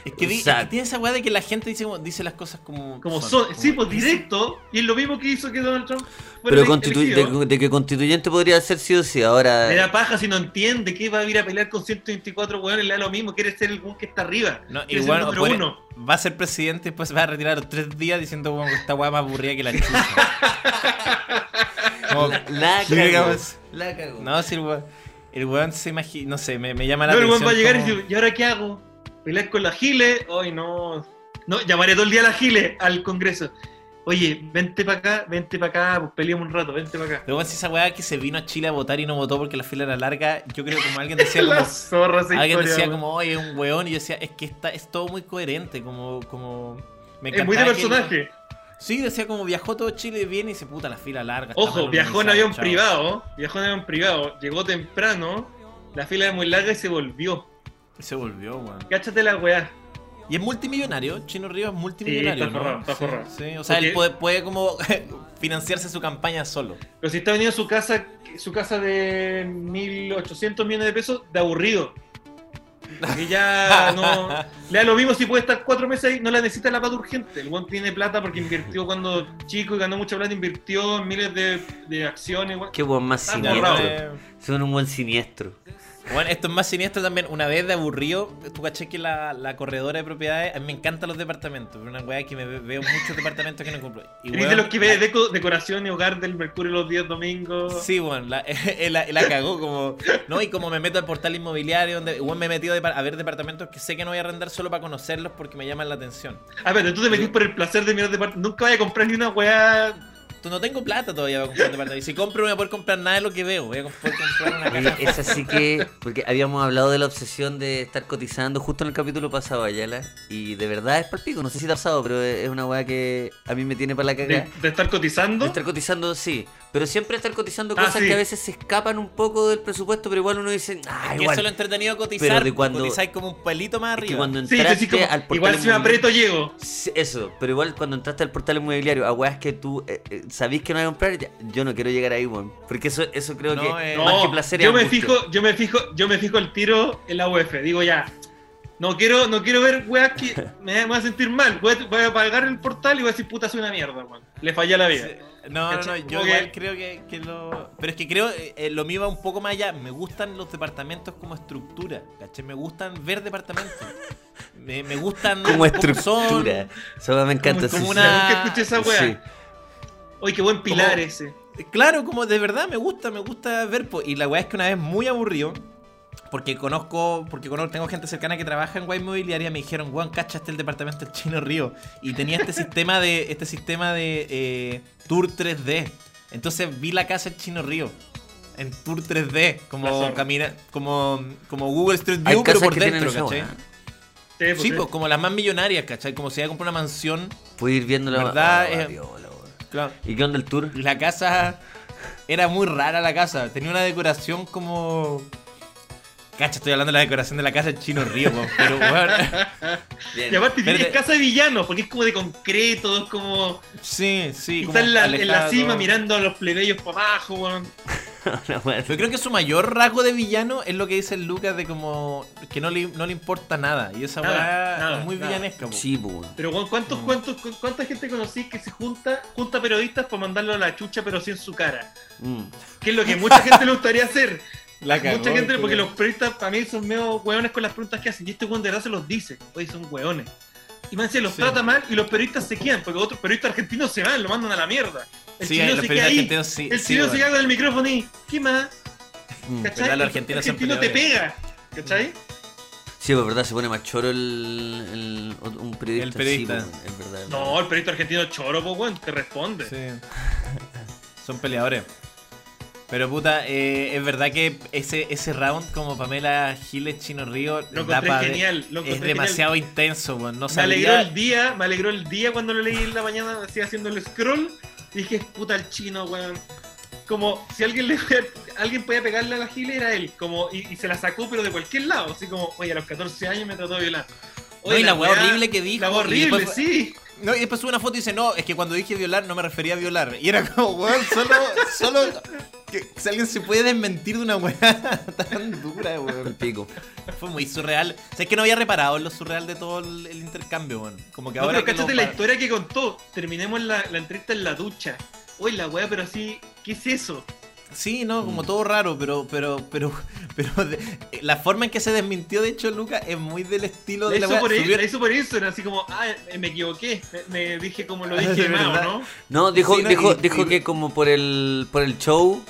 Es que, di- es que tiene esa weá de que la gente dice, dice las cosas como. Como son, son, como sí, pues directo. Y es lo mismo que hizo que Donald Trump. fuera Pero constitu- de, de que constituyente podría ser sí o sí. Ahora. Le da paja si no entiende que va a ir a pelear con 124 weones, le da lo mismo, quiere ser el weón que está arriba. No, igual ser el puede- número uno. va a ser presidente y después se va a retirar los tres días diciendo que esta weá más aburrida que la chucha. (laughs) Como- La, la Sí, cagó. La cagó. no, si el weón, el weón se imagina, no sé, me, me llama la No, el weón atención. va a llegar y como- dice, ¿y ahora qué hago? ¿Pelear con la Gile? Ay, no. No, llamaré todo el día a la Gile al Congreso. Oye, vente para acá, vente para acá, pues peleemos un rato, vente para acá. Weón, si esa weá que se vino a Chile a votar y no votó porque la fila era larga, yo creo que como alguien decía (laughs) como. zorra Alguien historia, decía como, oye, es un weón, y yo decía, es que está, es todo muy coherente, como, como. Me Es muy de que personaje. Sí, decía como viajó todo Chile bien y se puta la fila larga. Ojo, viajó en avión privado, viajó en avión privado, llegó temprano, la fila era muy larga y se volvió. Se volvió, weón. Cáchate la weá. Y es multimillonario, Chino Rivas es multimillonario, Sí, está ¿no? forrado, está forrado. sí, o sea, Porque- él puede, puede como (laughs) financiarse su campaña solo. Pero si está vendiendo su casa, su casa de 1.800 millones de pesos, de aburrido. Y ya no. (laughs) Le da lo mismo si puede estar cuatro meses ahí, no la necesita la plata urgente. El buen tiene plata porque invirtió cuando chico y ganó mucha plata, invirtió en miles de, de acciones. Qué buen más Está siniestro. borrado. Son un buen siniestro. Bueno, esto es más siniestro también. Una vez de aburrido, tú caché que la, la corredora de propiedades, a mí me encantan los departamentos. Una weá que me ve- veo muchos departamentos que no compro. Y, ¿Eres de weón, los que ve deco- decoración y hogar del Mercurio los días domingos? Sí, bueno, la, (laughs) la, la cagó como... No, y como me meto al portal inmobiliario, donde bueno, me he metido a ver departamentos que sé que no voy a arrendar solo para conocerlos porque me llaman la atención. A ver, tú te metís por el placer de mirar departamentos. Nunca vaya a comprar ni una weá. Tú no tengo plata todavía para comprar departamentos. Y si compro no voy a poder comprar nada de lo que veo. Voy a poder comprar una Oye, casa. es así que, porque habíamos hablado de la obsesión de estar cotizando justo en el capítulo pasado, Ayala, y de verdad es palpico, no sé si te ha pasado, pero es una weá que a mí me tiene para la De, cagada. de estar cotizando. De estar cotizando, sí, pero siempre estar cotizando Ah, cosas sí. que a veces se escapan un poco del presupuesto, pero igual uno dice, ah, Es que igual. eso es lo entretenido cotizar. Pero de cuando- Cotizáis como un pelito más Es que arriba. cuando Sí, sí, entraste sí, como, al portal igual si me aprieto llego. Sí, Eso, pero igual cuando entraste al portal inmobiliario a weas que tú eh, eh, sabís que no vas a comprar, ya- yo no quiero llegar ahí, weón. Porque eso, eso creo No, que eh, más No, que placer es yo me fijo, yo me fijo, yo me fijo el tiro en la UF. Digo ya, no quiero, no quiero ver weas que (laughs) me, me voy a sentir mal. Voy a, voy a apagar el portal y voy a decir puta soy una mierda, weón. Le fallé a la vida. No, no, no, yo Como igual creo que, que lo... Pero es que creo, eh, eh, lo mío va un poco más allá. Me gustan los departamentos como estructura, ¿cachai? Me gustan ver departamentos. Me, me gustan Como estructura. son. Eso me encanta. Como sí, una-. Nunca escuché esa wea. Sí. Oye, qué buen pilar Como- ese. Claro, como de verdad me gusta, me gusta ver. Y la weá es que una vez muy aburrido, porque conozco, porque conozco, tengo gente cercana que trabaja en Guay Inmobiliaria, me dijeron, Juan, cachaste el departamento del Chino Río. Y tenía este (laughs) sistema de, este sistema de eh, tour 3D. Entonces vi la casa del Chino Río. En tour 3D, La como camina, como, como Google Street Hay View, pero casas por dentro, ¿cachai? Sí, pues, Sí, pues como las más millonarias, ¿cachai? Como si iba a comprar una mansión. Puedes ir viendo la ¿Verdad? Oh, Eh, viola, weón. Claro. ¿Y qué onda el tour? La casa era muy rara la casa. Tenía una decoración como. Cacha, estoy hablando de la decoración de la casa del Chino Río, po, pero. (laughs) Bien. Y aparte tiene casa de villano, porque es como de concreto, es como. Sí, sí. está en la, en la alejado. cima mirando a los plebeyos para abajo, weón. (laughs) Yo creo que su mayor rasgo de villano es lo que dice el Lucas de como que no le, no le importa nada. Y esa weá es muy nada. villanesca, po. Sí, weón. Pero weón, ¿cuántos, Mm. cuántos, cu- ¿cuánta gente conocí que se junta, junta periodistas para mandarlo a la chucha, pero sí en su cara? Mm. Que es lo que mucha gente le gustaría hacer. La cagó, mucha gente, porque culiao. los periodistas para mí son medio hueones con las preguntas que hacen. Y este weón de verdad se los dice. Oye, son hueones. Y más se los Sí. trata mal y los periodistas se quedan, porque otros periodistas argentinos se van, lo mandan a la mierda. El Sí, chileno los se queda periodistas ahí. argentinos sí. el sí, chileno se queda con el micrófono y, ¿qué más? Mm. ¿Cachai? los El argentinos argentino te pega. ¿Cachai? Sí, pues verdad, se pone más choro el, el- un periodista. El periodista. Sí, pues, es verdad. es No, verdad. el periodista argentino choro, pues, weón, te responde. Sí. (laughs) Son peleadores. Pero puta, eh, es verdad que ese, ese round como Pamela Giles Chino Río Lo da encontré pa' ver- genial, lo es demasiado intenso, weón. No Me alegró el día, me alegró el día cuando lo leí en la mañana, así haciendo el scroll. Y dije, puta el chino, weón. Como si alguien le alguien podía pegarle a la gila, era él. Como, y, y se la sacó, pero de cualquier lado. Así como, oye, a los 14 años me trató de violar. No, y la weá horrible que dijo, La weá horrible, después- sí. No, y después sube una foto y dice, no, es que cuando dije violar no me refería a violar. Y era como, weón, solo, solo que si alguien se puede desmentir de una weá (laughs) tan dura, El weón. pico. Fue muy surreal. O sea, es que no había reparado en lo surreal de todo el, el intercambio, weón. Como que No, ahora pero cáchate la historia que contó. Terminemos la, la entrevista en la ducha. Oye, la weá, pero así, ¿qué es eso? Sí, no, Mm. como todo raro, pero, pero, pero, pero de- la forma en que se desmintió, de hecho, Luca, es muy del estilo La de la hizo, weá. por, Subió- la hizo por eso, era así como, ah, eh, me equivoqué. Me, me dije como lo (laughs) Ah, dije de mal, ¿o verdad. ¿no? No, dijo, Sí, no, dijo, y- dijo y- que como por el, por el show,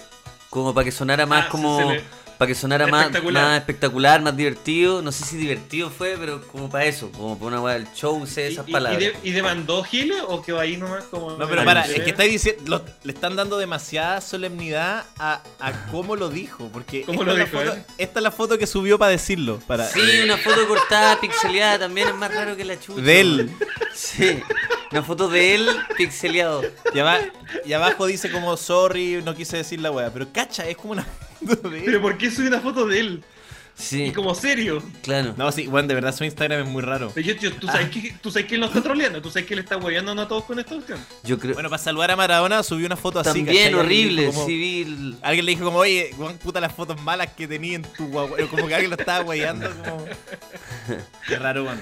como para que sonara más Ah, como, se- se le- para que sonara más Espectacular. más espectacular, más divertido. No sé si divertido fue, pero como para eso, como para una weá del show, sé ¿Y, esas y- palabras. y de- y demandó Gile o quedó ahí nomás como.? No, pero para, es que estáis diciendo, lo- le están dando demasiada solemnidad a, a cómo lo dijo, porque ¿Cómo esta, lo es la dijo, foto, eh? esta es la foto que subió para decirlo, para Sí, una foto cortada, pixeleada, también es más raro que la chucha. de él. Sí, una foto de él pixeleado. Y, aba- y abajo dice como sorry, no quise decir la wea, pero cacha, es como una foto. (laughs) Pero ¿por qué subí una foto de él? Sí, Y como serio. claro. No, sí, bueno, de verdad su Instagram es muy raro. Pero yo, yo- tú, Ah. sabes que, tú sabes que él no está troleando, tú sabes que él está hueveando a todos con esta cuestión. Yo creo Bueno, para saludar a Maradona subió una foto así. también. Alguien le horrible, como- el- Alguien le dijo como, oye, Juan, puta las fotos malas que tenía en tu guagua. Como que alguien lo estaba guayando, como... (laughs) Qué raro, Juan.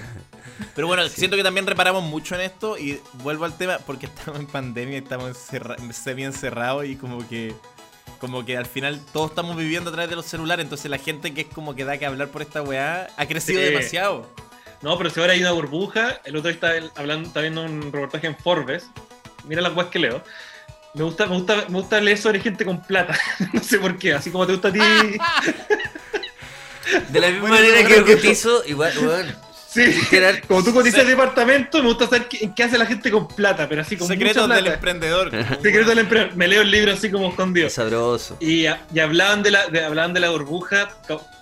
Pero bueno, siento que también reparamos mucho en esto y vuelvo al tema porque estamos en pandemia, estamos encerra semi encerrados y como que Como que al final todos estamos viviendo a través de los celulares, entonces la gente que es como que da que hablar por esta weá ha crecido Sí. demasiado. No, pero si ahora hay una burbuja, el otro día está hablando, está viendo un reportaje en Forbes. Mira las weas que leo. Me gusta, me gusta, me gusta leer sobre gente con plata. (laughs) no sé por qué, así como te gusta a ti. (laughs) De la misma Bueno, manera bueno, que que- cotizo, igual, weón. Sí. Como tú cotizas el departamento, me gusta saber qué, hace la gente con plata, pero así con Secretos mucha del emprendedor. (laughs) Secretos del emprendedor. Me leo el libro así como escondido. Es sabroso. Y, y hablaban, de la, de, hablaban de la burbuja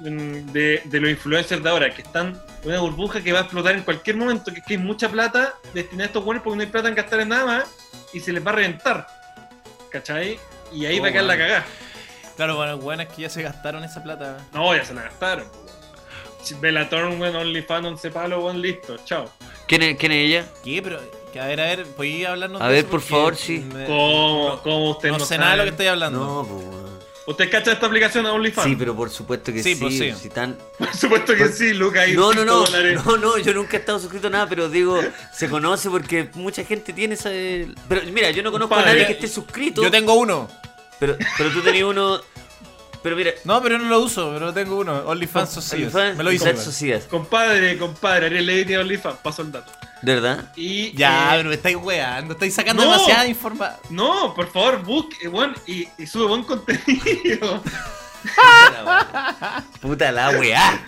de, de los influencers de ahora, que están una burbuja que va a explotar en cualquier momento, que, es que hay mucha plata destinada a estos buenos porque no hay plata en gastar en nada más y se les va a reventar. ¿Cachai? Y ahí Oh, va a quedar la cagada. Claro, bueno, bueno, es que ya se gastaron esa plata. No, ya se la gastaron. Bellator, weón, OnlyFans, 11 palos, weón, listo, chao. ¿Quién es, quién es ella? ¿Qué? Pero, que, a ver, a ver, ¿podéis hablarnos A de ver, eso? por Porque favor, sí. me- ¿Cómo, cómo usted no no, sé sabe? nada de lo que estoy hablando. No, pues, weón. ¿Usted cacha esta aplicación de OnlyFans? Sí, pero por supuesto que Sí, sí. pues sí. Si tan... Por supuesto que sí, Luca, ahí No, no, cinco no, dólares. no, no, yo nunca he estado suscrito a nada, pero digo, (laughs) se conoce porque mucha gente tiene esa... Pero mira, yo no conozco a Compadre, nadie que esté suscrito, Yo tengo uno. pero, pero tú tenías uno... Pero mira, No, pero no lo uso, pero tengo uno. OnlyFans Socios. OnlyFans, Me lo Socias, Compadre, compadre, Ariel Levy tiene OnlyFans, paso el dato. ¿de verdad? Y, Ya, eh, pero me estáis weando, estáis sacando No. demasiada información. No, por favor, busque, weón, y, y sube buen contenido. Puta la weá.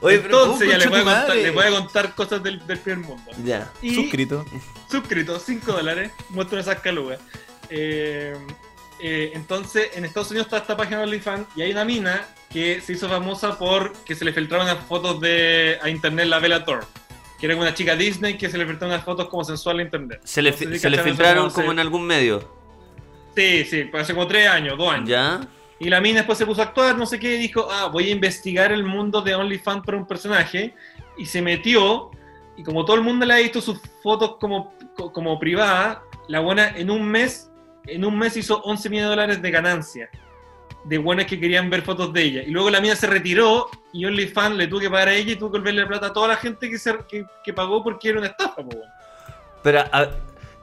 Oye. Entonces ya le voy, a contar, madre. le voy a contar cosas del, del primer mundo. Ya. Y Suscrito. suscrito, 5 dólares, muestro esas calugas. Eh, eh, entonces, en Estados Unidos está esta página de OnlyFans y hay una mina que se hizo famosa por que se le filtraron unas fotos de, a internet la Bella Thorne. Que era una chica Disney que se le filtraron unas fotos como sensual a internet. Se le, No sé si se le cacharon eso, filtraron como en algún medio. Sí, sí, hace como 3 años, 2 años. ¿Ya? Y la mina después se puso a actuar, no sé qué, y dijo, ah, voy a investigar el mundo de OnlyFans para un personaje. Y se metió, y como todo el mundo le ha visto sus fotos como, co- como privadas, la buena en un mes, en un mes hizo 11 millones de dólares de ganancia. De buenas que querían ver fotos de ella. Y luego la mina se retiró y OnlyFans le tuvo que pagar a ella y tuvo que volverle la plata a toda la gente que, se, que, que pagó porque era una estafa, po. Pero a-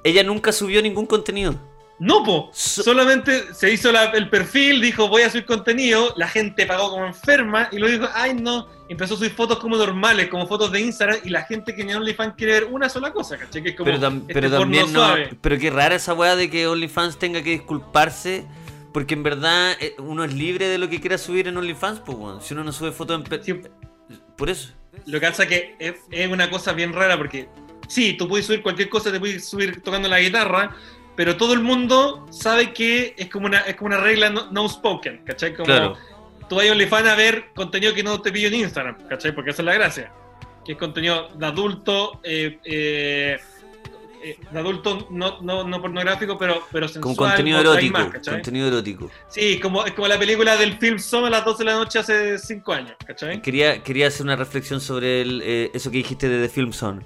ella nunca subió ningún contenido. No, po. So- Solamente se hizo la- el perfil, dijo voy a subir contenido, la gente pagó como enferma y luego dijo, ay no, empezó a subir fotos como normales, como fotos de Instagram y la gente que ni OnlyFans quiere ver una sola cosa, ¿cachai? Que es como Pero, tam- este pero también no. suave. Pero qué rara esa weá de que OnlyFans tenga que disculparse. Porque en verdad eh, uno es libre de lo que quiera subir en OnlyFans, pues weón. Si uno no sube fotos en. Sí. Por eso. Lo que pasa que es, es una cosa bien rara porque sí, tú puedes subir cualquier cosa, te puedes subir tocando la guitarra, pero todo el mundo sabe que es como una, es como una regla no, no spoken, ¿cachai? Como, Claro. tú vas a OnlyFans a ver contenido que no te pillo en Instagram, ¿cachai? Porque esa es la gracia. Que es contenido de adulto, eh, eh, eh, de adulto no, no, no pornográfico, pero, pero sensual. Como contenido erótico. más, contenido erótico. Sí, como, es como la película del film Som a las 12 de la noche hace 5 años, ¿cachai? Quería, quería hacer una reflexión sobre el, eh, eso que dijiste de The Film Zone.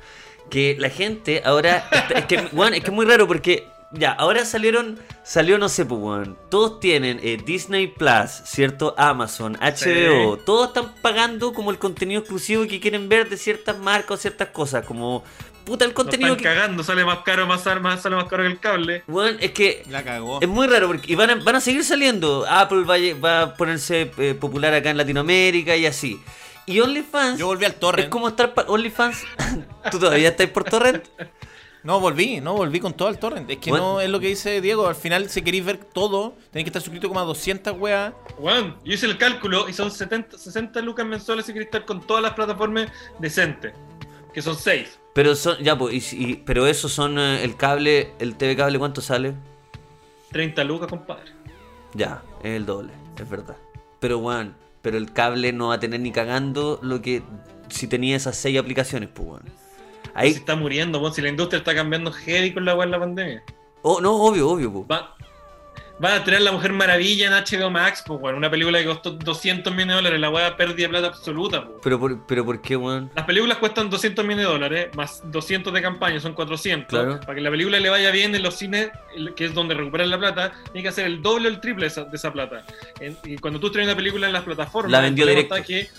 Que la gente ahora. está- es, que, (laughs) weón, es que es muy raro porque. Ya, ahora salieron. Salió, no sé, pues, weón. Todos tienen eh, Disney Plus, ¿cierto? Amazon, HBO. Todos están pagando como el contenido exclusivo que quieren ver de ciertas marcas o ciertas cosas. Como. Puta, el contenido están que. cagando, sale más caro, más, más, sale más caro que el cable. Weón, es que. La cagó. Es muy raro porque y van a, van a seguir saliendo. Apple va, a lle- va a ponerse eh, popular acá en Latinoamérica y así. Y OnlyFans Yo volví al torrent. es como estar OnlyFans. (coughs) ¿Tú todavía estás por torrent? (laughs) No, volví, no, volví con todo al torrent. Es que Bueno. no es lo que dice Diego. Al final, si queréis ver todo, tenéis que estar suscrito como a 200 weas. Bueno, yo hice el cálculo y son 70, 60 lucas mensuales si querés estar con todas las plataformas decentes. Que son 6. Pero son, ya, pues, y si- y- pero eso son eh, el cable, el TV cable, ¿cuánto sale? 30 lucas, compadre. Ya, es el doble, es verdad. Pero, weón, pero el cable no va a tener ni cagando lo que si tenía esas seis aplicaciones, pues, weón. Se Ahí, está muriendo, si la industria está cambiando heavy con la en la pandemia. oh, no, obvio, obvio. Va, van a tener La Mujer Maravilla en HBO Max, pues, bueno, una película que costó 200 millones de dólares, la weá pérdida de plata absoluta, pues. Pero, por, pero, ¿por qué, weón? Las películas cuestan 200 millones de dólares, más 200 de campaña, son 400. Claro. Para que la película le vaya bien en los cines, que es donde recuperan la plata, tiene que hacer el doble o el triple de esa, de esa plata. En- y cuando tú traes una película en las plataformas, La vendió directo. que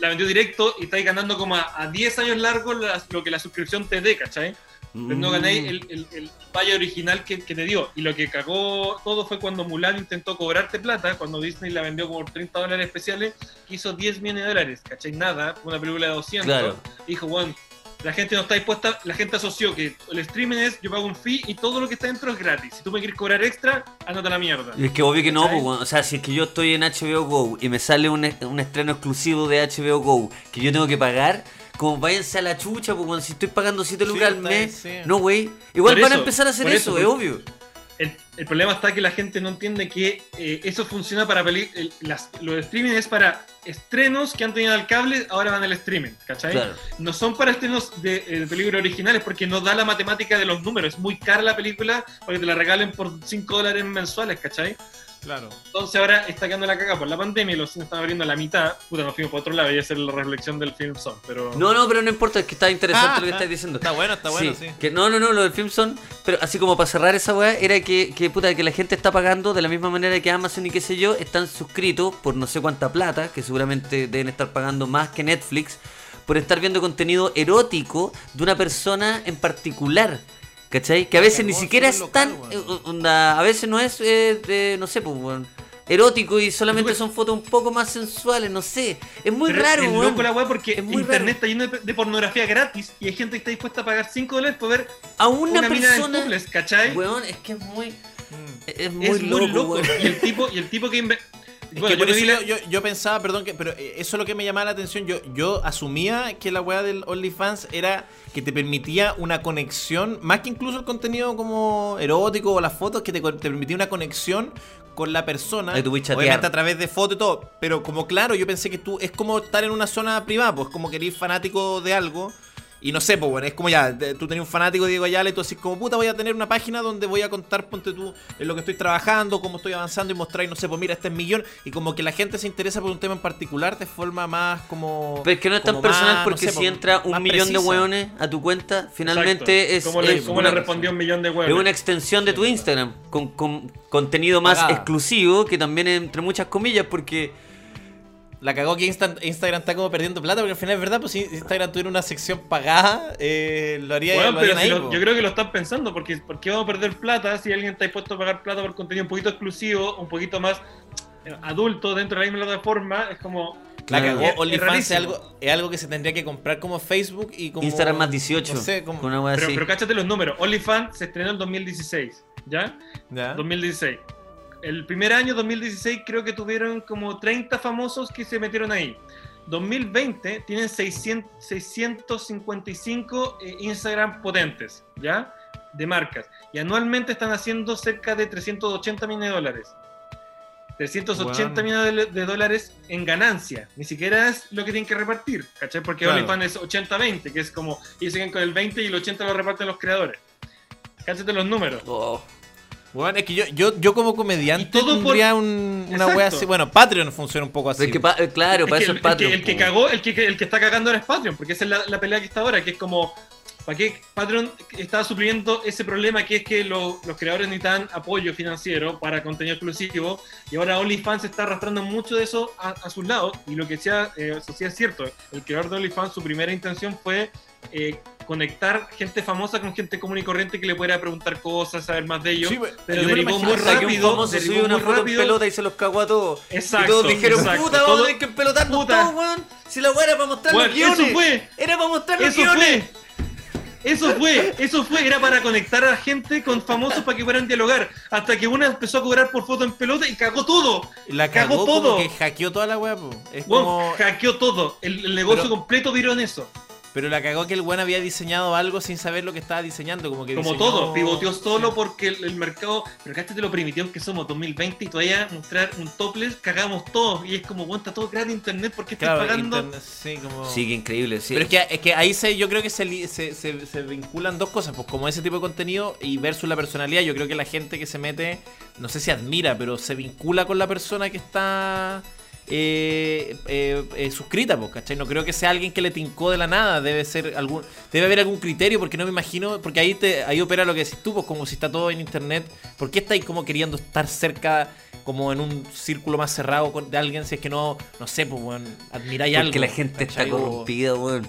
la vendió directo y estáis ganando como a, a 10 años largos lo que la suscripción te dé, ¿cachai? pero no Mm. ganáis el, el, el valle original que, que te dio. Y lo que cagó todo fue cuando Mulan intentó cobrarte plata, cuando Disney la vendió por 30 dólares especiales, hizo 10 millones de dólares, ¿cachai? Nada, una película de 200. Claro. Dijo, bueno, la gente no está dispuesta, la gente asoció que el streaming es, yo pago un fee y todo lo que está dentro es gratis. Si tú me quieres cobrar extra, ándate a la mierda. Y es que obvio que no, pues, o sea, si es que yo estoy en HBO Go y me sale un, un estreno exclusivo de HBO Go que yo tengo que pagar, como váyanse a la chucha, pues si estoy pagando 7 Sí, lucas al está mes, sí. no, güey. Igual Por van a empezar a hacer eso, eso, es obvio. El, el problema está que la gente no entiende que eh, eso funciona para el- las, lo de streaming es para estrenos que han tenido al cable, ahora van al streaming, ¿cachai? Claro. No son para estrenos de, eh, de películas originales porque no da la matemática de los números. Es muy cara la película para que te la regalen por 5 dólares mensuales, ¿cachai? Claro. Entonces ahora está quedando la caga por la pandemia y los cines están abriendo a la mitad. Puta, nos fuimos por otro lado y esa es la reflexión del film son, pero... No, no, pero no importa, es que está interesante Ah, lo que ah, estás diciendo. Está bueno, está bueno, sí. Que no, no, no, lo del film son. Pero así como para cerrar esa weá, era que, que puta, que la gente está pagando de la misma manera que Amazon y qué sé yo, están suscritos por no sé cuánta plata, que seguramente deben estar pagando más que Netflix, por estar viendo contenido erótico de una persona en particular. ¿Cachai? Que a veces ni siquiera es tan. eh, onda, a veces no es, eh, de, no sé, pues, weón, erótico y solamente son fotos un poco más sensuales, no sé. Es muy Pero raro, es weón. loco la weá porque Es muy internet está lleno de, de pornografía gratis y hay gente que está dispuesta a pagar 5 dólares por ver A una, mina persona. topless, ¿cachai? Weón, es que es muy. Mm. Es muy, es muy loco. Y el tipo, y el tipo que Es Bueno, que yo por me eso yo, yo- yo pensaba, perdón, que, pero eh, eso es lo que me llamaba la atención. Yo, yo asumía que la weá del OnlyFans era que te permitía una conexión, más que incluso el contenido como erótico o las fotos, que te, permitía una conexión con la persona. Obviamente a través de foto y todo. Pero como claro, yo pensé que tú es como estar en una zona privada, pues como que eres fanático de algo. Y no sé, pues bueno, es como ya, tú tenías un fanático de Diego Ayala y tú así como, puta, voy a tener una página donde voy a contar, ponte tú, en lo que estoy trabajando, cómo estoy avanzando y mostrar, y no sé, pues mira, este es millón. Y como que la gente se interesa por un tema en particular de forma más como... Pero es que no es tan personal más, porque no sé, si pues, entra un millón de hueones a tu cuenta, finalmente Exacto. es, ¿Cómo le, es cómo una, le respondió un millón de es huevos? una extensión de tu Instagram con, con contenido más Pagada. exclusivo que también entre muchas comillas porque La cagó que Insta- Instagram está como perdiendo plata, porque al final es verdad, pues si Instagram tuviera una sección pagada, eh, lo haría, Bueno, lo pero harían si ahí, lo- po. yo creo que lo están pensando, porque ¿por qué vamos a perder plata si alguien está dispuesto a pagar plata por contenido un poquito exclusivo, un poquito más eh, adulto dentro de la misma plataforma? Es como... La Claro. cagó es OnlyFans es algo, es algo que se tendría que comprar como Facebook y como... Instagram más 18 No sé, como... con una wea Pero, así. pero cáchate los números. OnlyFans se estrenó en 2016, ¿ya? ¿Ya? 2016. El primer año, 2016, creo que tuvieron como 30 famosos que se metieron ahí. 2020 tienen 600, 655 eh, Instagram potentes, ¿ya? De marcas. Y anualmente están haciendo cerca de 380 millones de dólares. 380 Bueno. millones de, de dólares en ganancia. Ni siquiera es lo que tienen que repartir, ¿cachai? Porque Claro. OnlyFans es 80-20, que es como, ellos siguen con el 20 y el 80 lo reparten los creadores. Cáchate los números. Oh. Bueno, es que yo, yo, yo como comediante todo por- tendría un- una wea así. Bueno, Patreon funciona un poco así. Pero es que pa- eh, claro, Es para que eso el, es Patreon. el que, el que po. cagó, el que, el que está cagando ahora es Patreon, porque esa es la, la pelea que está ahora, que es como, ¿para qué Patreon estaba supliendo ese problema que es que lo- los creadores necesitan apoyo financiero para contenido exclusivo, y ahora OnlyFans está arrastrando mucho de eso a, a sus lados, y lo que sea, eh, eso sí es cierto, el creador de OnlyFans, su primera intención fue eh, conectar gente famosa con gente común y corriente que le pudiera preguntar cosas, saber más de ellos, Sí, pero yo derivó muy un rápido, derivó una en rápido. pelota y se los cagó a todos. Exacto, y todos dijeron, exacto. puta, Todo- vamos a tener que empelotarnos Puta. todos, weón. Si la weá era para mostrar Bueno, los guiones. eso fue, Era para mostrar los Eso guiones. fue. Eso fue, eso fue, era para conectar a la gente con famosos para que puedan dialogar. Hasta que una empezó a cobrar por foto en pelota y cagó todo. La cagó cagó, todo. que hackeó toda la po. Es Bueno, como... hackeó todo. El, el negocio Pero- completo viró en eso. Pero la cagó que el buen había diseñado algo sin saber lo que estaba diseñando. Como que Como diseñó- todo, pivoteó solo Sí. porque el, el mercado. Pero cáchate lo primitivo que somos, 2020 y todavía mostrar un topless, cagamos todos. Y es como, bueno, está todo gratis internet, ¿por qué estás Claro, pagando? internet, sí, como... Sí, que increíble, sí. Pero es que, es que ahí se, yo creo que se, se, se- se vinculan dos cosas, pues como ese tipo de contenido y versus la personalidad. Yo creo que la gente que se mete, no sé si admira, pero se vincula con la persona que está eh, eh, eh, suscrita, pues, ¿cachai? No creo que sea alguien que le tincó de la nada, debe ser algún, debe haber algún criterio, porque no me imagino, porque ahí te, ahí opera lo que decís tú, pues como si está todo en internet, ¿por qué estáis como queriendo estar cerca? Como en un círculo más cerrado de alguien, si es que no, no sé, pues, bueno, admiráis algo. Porque la gente está corrompida, weón.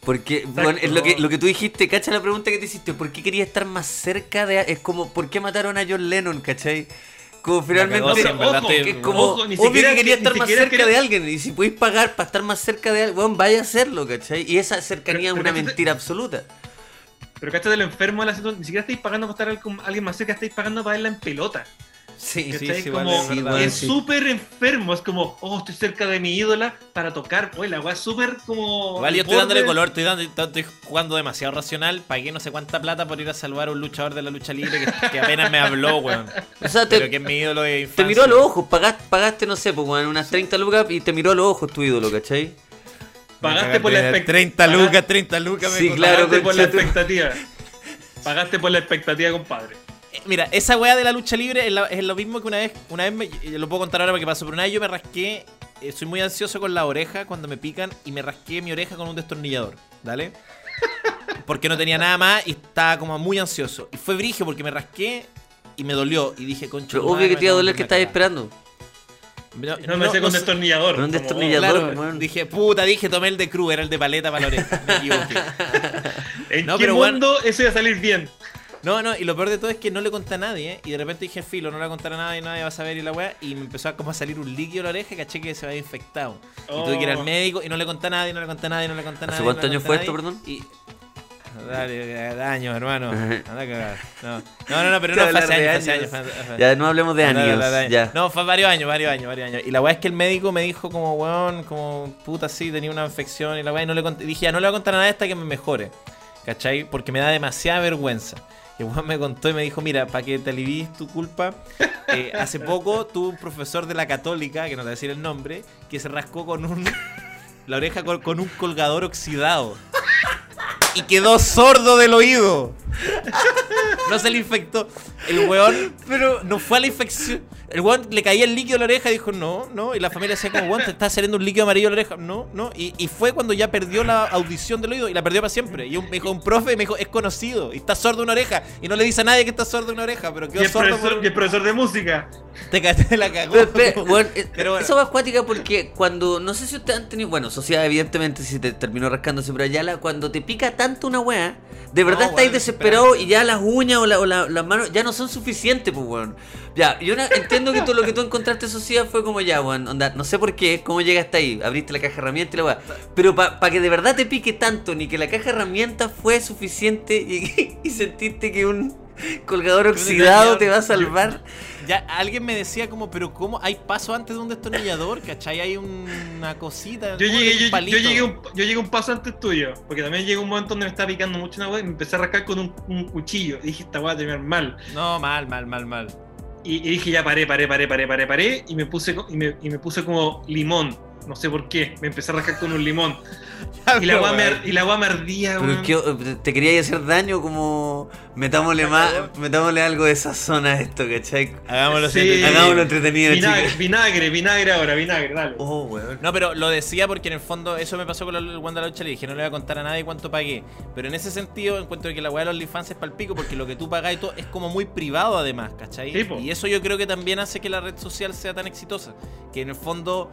Porque, bueno, es lo que, lo que tú dijiste, cacha la pregunta que te hiciste, ¿por qué quería estar más cerca de... Es como, ¿por qué mataron a John Lennon, cachai? Como finalmente... ojo, que es como Ojo, ni obvio siquiera que quería que- estar ni más cerca quería- de alguien y si podéis pagar para estar más cerca de alguien, weón, vaya a hacerlo, ¿cachai? Y esa cercanía Pero- es una pero- mentira absoluta. Pero cachate lo enfermo de la situación. Ni siquiera estáis pagando para estar con alguien más cerca, estáis pagando para verla en pelota. Sí, Sí, sí, como, vale, es verdad, es sí. súper enfermo, es como, oh, estoy cerca de mi ídola para tocar. Oye, la weá es súper como. Igual yo estoy dándole color, estoy, dando, estoy jugando demasiado racional. Pagué no sé cuánta plata por ir a salvar a un luchador de la lucha libre que, que apenas me habló, weón. (laughs) O sea, te, Pero que es mi ídolo de te infancia. miró a los ojos, pagaste, pagaste no sé, pues, weón, unas 30 lucas y te miró a los ojos tu ídolo, ¿cachai? Pagaste por la expectativa. 30 lucas, 30 lucas. me Sí, claro. Pagaste por la expectativa. Pagaste por la expectativa, compadre. Eh, Mira, esa weá de la lucha libre es, la- es lo mismo que una vez, una vez me, lo puedo contar ahora porque pasó, pero una vez yo me rasqué, eh, soy muy ansioso con la oreja cuando me pican y me rasqué mi oreja con un destornillador, ¿dale? Porque no tenía nada más y estaba como muy ansioso. Y fue brigio porque me rasqué y me dolió y dije, concho. Pero obvio que te iba a doler que estabas esperando. No, me sé con sé- destornillador. Con un como, destornillador. Claro, weón. dije, puta, dije, tomé el de Cruz, era el de paleta para la oreja. Me equivoqué. ¿En No, qué pero bueno. mundo eso iba a salir bien? No, no, y lo peor de todo es que no le conté a nadie, ¿eh? Y de repente dije, filo, no le voy a a nadie, nadie va a saber y la weá. Y me empezó a como a salir un líquido en la oreja y caché que se había infectado. Y tuve que ir al Oh. médico y no le conté a nadie, no le conté a nadie, no le conté a nadie. ¿Hace cuántos no le años a fue esto, perdón? Y... Dale, años, hermano. Ajá. (laughs) Anda a cagar. No, no, no, no, pero no fue hace años, hace Ya no hablemos de años, no, no, ya. No, fue varios años, varios años, varios años. Y la weá es que el médico me dijo como, weón, como, puta, sí, tenía una infección y la weá, y no le conté, dije, ya no le voy a contar a nadie hasta que me mejore. ¿Cachai? Porque me da demasiada vergüenza. El weón me contó y me dijo, mira, para que te alivies tu culpa, eh, hace poco tuve un profesor de la católica, que no te voy a decir el nombre, que se rascó con un... la oreja con, con un colgador oxidado. Y quedó sordo del oído. No se le infectó. El weón, pero no fue a la infección. El weón le caía el líquido a la oreja y dijo, no, no. Y la familia decía, como, weón, te está saliendo un líquido amarillo a la oreja. No, no. Y, y fue cuando ya perdió la audición del oído y la perdió para siempre. Y un, me dijo un profe y me dijo, es conocido. Y está sordo de una oreja. Y no le dice a nadie que está sordo de una oreja, pero Y quedó el, sordo profesor, por- y el profesor de música. Te, ca- te la cagó. Pero, pero, weón, (laughs) Pero bueno. Esa va acuática porque cuando. No sé si ustedes han tenido. Bueno, sociedad, evidentemente, si te terminó rascándose, pero ya la, cuando te pica tanto una weá, de verdad No, estáis desesperados y ya las uñas o, la- o la- las manos ya no son suficientes, pues, weón. Ya, yo una- entiendo que tú, lo que tú encontraste sociedad fue como ya, weón. Onda, no sé por qué, cómo llegaste ahí. Abriste la caja de herramientas y la weá. Pero para que de verdad te pique tanto, ni que la caja de herramientas fue suficiente y, (laughs) y sentiste que un colgador oxidado te va a salvar. Ya alguien me decía como, pero ¿cómo? ¿Hay paso antes de un destornillador? ¿Cachai? Hay una cosita. Yo ¿cómo llegué, yo, yo llegué un, yo llegué un paso antes tuyo, porque también llegó un momento donde me estaba picando mucho una weá y me empecé a rascar con un, un cuchillo. Y dije, esta weá va a terminar mal. No, mal, mal, mal, mal. Y, dije, ya paré, paré, paré, paré, paré, paré. Y me puse, y me, y me puse como limón. No sé por qué. Me empecé a rascar con un limón. (laughs) Y la ar- y la me ardía, Pero weón. es que eh, te quería hacer daño como metámosle más, metámosle algo de sazón a esto, ¿cachai? Hagámoslo Sí. entretenido. Hagámoslo entretenido, Vinagre, chicos. vinagre, vinagre ahora, vinagre, dale. Oh, weón. No, pero lo decía porque en el fondo eso me pasó con el Wanda la lucha. Le dije, no le voy a contar a nadie cuánto pagué. Pero en ese sentido encuentro que la weá de los OnlyFans es palpico porque lo que tú pagas y todo es como muy privado además, ¿cachai? Sí, y eso yo creo que también hace que la red social sea tan exitosa. Que en el fondo